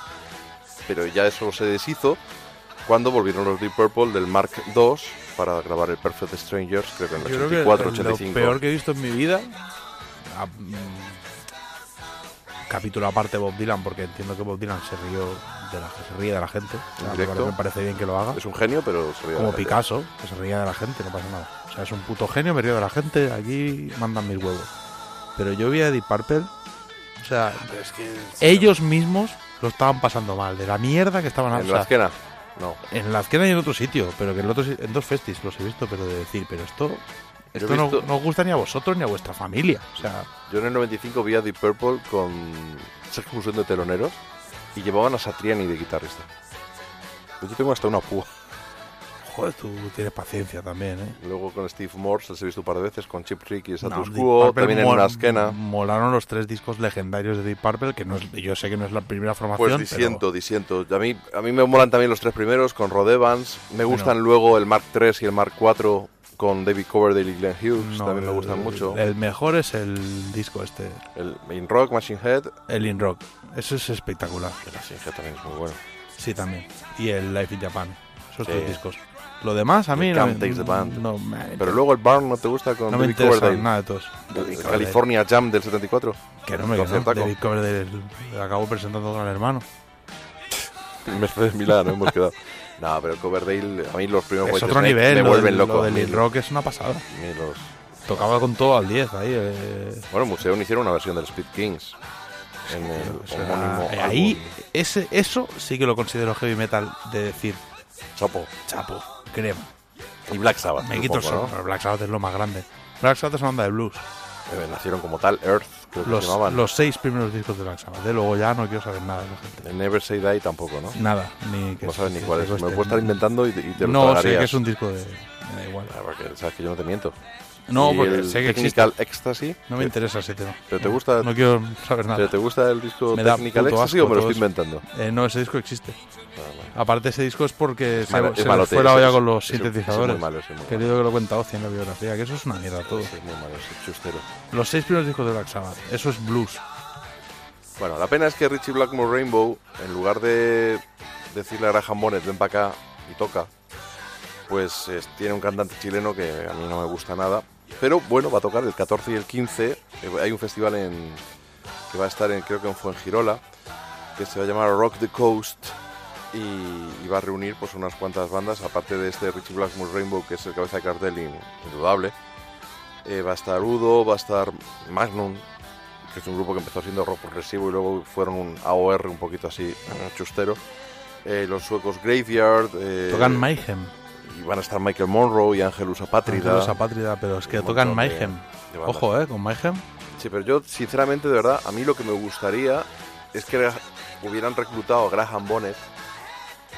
Pero ya eso se deshizo cuando volvieron los Deep Purple del Mark II para grabar el Perfect Strangers, creo que en Yo el creo que 84, lo 85. peor que he visto en mi vida. a- mm, capítulo aparte Bob Dylan, porque entiendo que Bob Dylan se rió de la, se ríe de la gente. En Me parece- Me parece bien que lo haga. Es un genio, pero se ríe de Como la gente. Picasso, que se ría de la gente, no pasa nada. O sea, es un puto genio, me río de la gente, aquí mandan mis huevos. Pero yo vi a Deep Purple, o sea, ellos mismos lo estaban pasando mal, de la mierda que estaban En o sea, la esquena, no. En la esquena y en otro sitio, pero que en, otro en dos festis los he visto, pero de decir, pero esto, esto no, visto- no os gusta ni a vosotros ni a vuestra familia. O sea, Yo en el 95 vi a Deep Purple con Sergio Fusión de teloneros y llevaban a Satriani de guitarrista. Yo tengo hasta una púa. Joder, tú tienes paciencia también, ¿eh? Luego con Steve Morse, los he visto un par de veces, con Chip Trick y No, Status Deep Quo, también en una esquena. Molaron los tres discos legendarios de Deep Purple, que no es, yo sé que no es la primera formación. Pues disiento, disiento. A mí, a mí me molan también los tres primeros con Rod Evans. Me Bueno. gustan luego el Mark III y el Mark IV con David Coverdale y Glenn Hughes. No, también me el- gustan mucho. El mejor es el disco este, El In Rock, Machine Head. el In Rock. Eso es espectacular. El Machine Head también es muy bueno. Sí, también. Y el Life in Japan. Esos Sí. tres discos. Lo demás a mí El no, no me- Pero luego el Barn no te gusta con no me David interesa nada de todos. El California Jam del 74. Que no me que no. David Coverdale le acabo presentando con el hermano. Mercedes Milán, ¿no? hemos quedado. No, pero Coverdale, a mí los primeros Es otro nivel. me vuelven loco. Lo del Rock es una pasada. los- Tocaba con todo al 10 ahí. eh. Bueno, Museum hicieron una versión del Speed Kings. En el O sea, homónimo eh, ahí, álbum. ese, eso sí que lo considero heavy metal de decir Chapo. chapo, crema. Y Black Sabbath. Me quito el sol, pero Black Sabbath es lo más grande. Black Sabbath es una banda de blues. Eh, nacieron como tal, Earth, creo que Los, se llamaban. los seis primeros discos de Black Sabbath. De luego ya no quiero saber nada de la gente. El Never Say Die tampoco, ¿no? Nada, ni que No sabes ni cuál es. Me cueste. lo puedo estar inventando y te, y te lo No, sé que es un disco de. Me da igual. Ah, porque sabes que yo no te miento. No, Y porque el sé que Technical Ecstasy. No me interesa ese tema. ¿Pero te gusta? No quiero saber nada. ¿Pero te gusta el disco Technical Ecstasy o me lo estoy inventando? Eh, no, ese disco existe. Aparte, ese disco es porque se, malo- fue la olla con los es- es sintetizadores. malo, Querido que lo cuenta Ozzy en la biografía, que eso es una mierda todo. Es muy malo. Los seis primeros discos de Black Sabbath, eso es blues. Bueno, la pena es que Richie Blackmore Rainbow, en lugar de decirle a Graham Bonnet, ven para acá y toca, pues es- tiene un cantante chileno que a mí no me gusta nada. Pero bueno, va a tocar el 14 y el 15. Eh, Hay un festival en, que va a estar en, creo que en Fuengirola, que se va a llamar Rock the Coast y, y va a reunir pues unas cuantas bandas, aparte de este Richie Blackmore Rainbow, que es el cabeza de cartel in- indudable. Eh, va a estar Udo, va a estar Magnum, que es un grupo que empezó siendo rock progresivo y luego fueron un AOR un poquito así chustero. Eh, los suecos Graveyard. eh, Tocan Mayhem. Y van a estar Michael Monroe y Angelus Apátrida. Angelus Apátrida, pero es que tocan de- Mayhem. de bandas. Ojo, ¿eh? Con Mayhem. Sí, pero yo, sinceramente, de verdad, a mí lo que me gustaría es que hubieran reclutado a Graham Bonnet.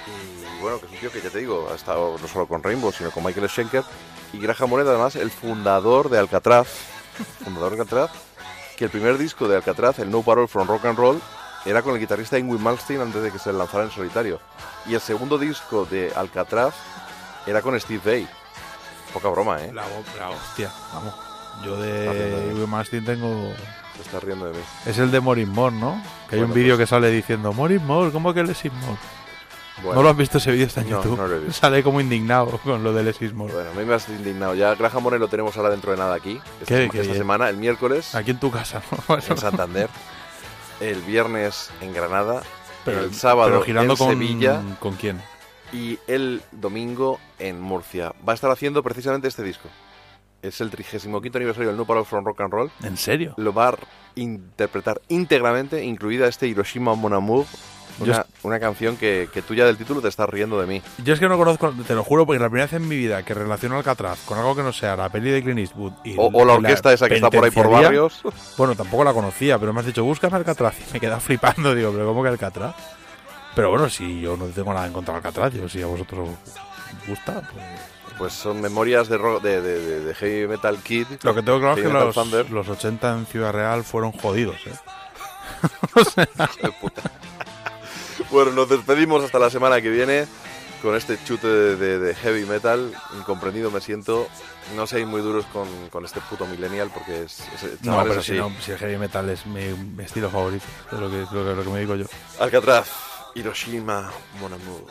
Y bueno, que es un tío que ya te digo, ha estado no solo con Rainbow, sino con Michael Schenker. Y Graham Bonnet, además, el fundador de Alcatraz. fundador de Alcatraz. Que el primer disco de Alcatraz, el No Parole from Rock and Roll, era con el guitarrista Ingrid Malmsteen antes de que se lanzara en solitario. Y el segundo disco de Alcatraz era con Steve Vai. Poca broma, ¿eh? La, la hostia, vamos. Yo de. Will Mastin tengo. Se está riendo de mí. Es el de Morin More, ¿no? Que hay Bueno, un vídeo pues- que sale diciendo Morin More, ¿cómo que Lesis More? Bueno. ¿No lo has visto ese vídeo? Está en No, YouTube. no lo he visto. Sale como indignado con lo de Lesis More. Bueno, a mí me has indignado. Ya Graham Bonnet lo tenemos ahora dentro de nada aquí. Esta, ¿Qué? esta semana, el miércoles, Aquí en tu casa. ¿no? en Santander. El viernes en Granada. Pero- el sábado pero girando en con- Sevilla. ¿Con quién? Y el domingo en Murcia. Va a estar haciendo precisamente este disco. Es el 35 aniversario del No Parole from Rock and Roll. ¿En serio? Lo va a interpretar íntegramente, incluida este Hiroshima Mon Amour. Una, canción que, que tú ya del título te estás riendo de mí. Yo es que no conozco, te lo juro, porque la primera vez en mi vida que relaciono Alcatraz con algo que no sea la peli de Clint Eastwood y O- o la orquesta esa que está por ahí por barrios. Bueno, tampoco la conocía, pero me has dicho, búscame Alcatraz y me he quedado flipando. Digo, ¿pero cómo que Alcatraz? Pero bueno, si yo no tengo nada en contra de Alcatraz, yo si a vosotros os gusta, pues... Pues son memorias de, rock- de, de- de- de Heavy Metal Kid. Lo que tengo claro es que los, Thunder. los 80 en Ciudad Real fueron jodidos, ¿eh? Bueno, nos despedimos hasta la semana que viene con este chute de, de- de heavy metal. Incomprendido me siento. No seáis muy duros con, con este puto millennial porque es, es- No, pero es si, no, si el heavy metal es mi, mi estilo favorito, es lo que, lo que, lo que me digo yo. Alcatraz, Hiroshima, Mon Amour.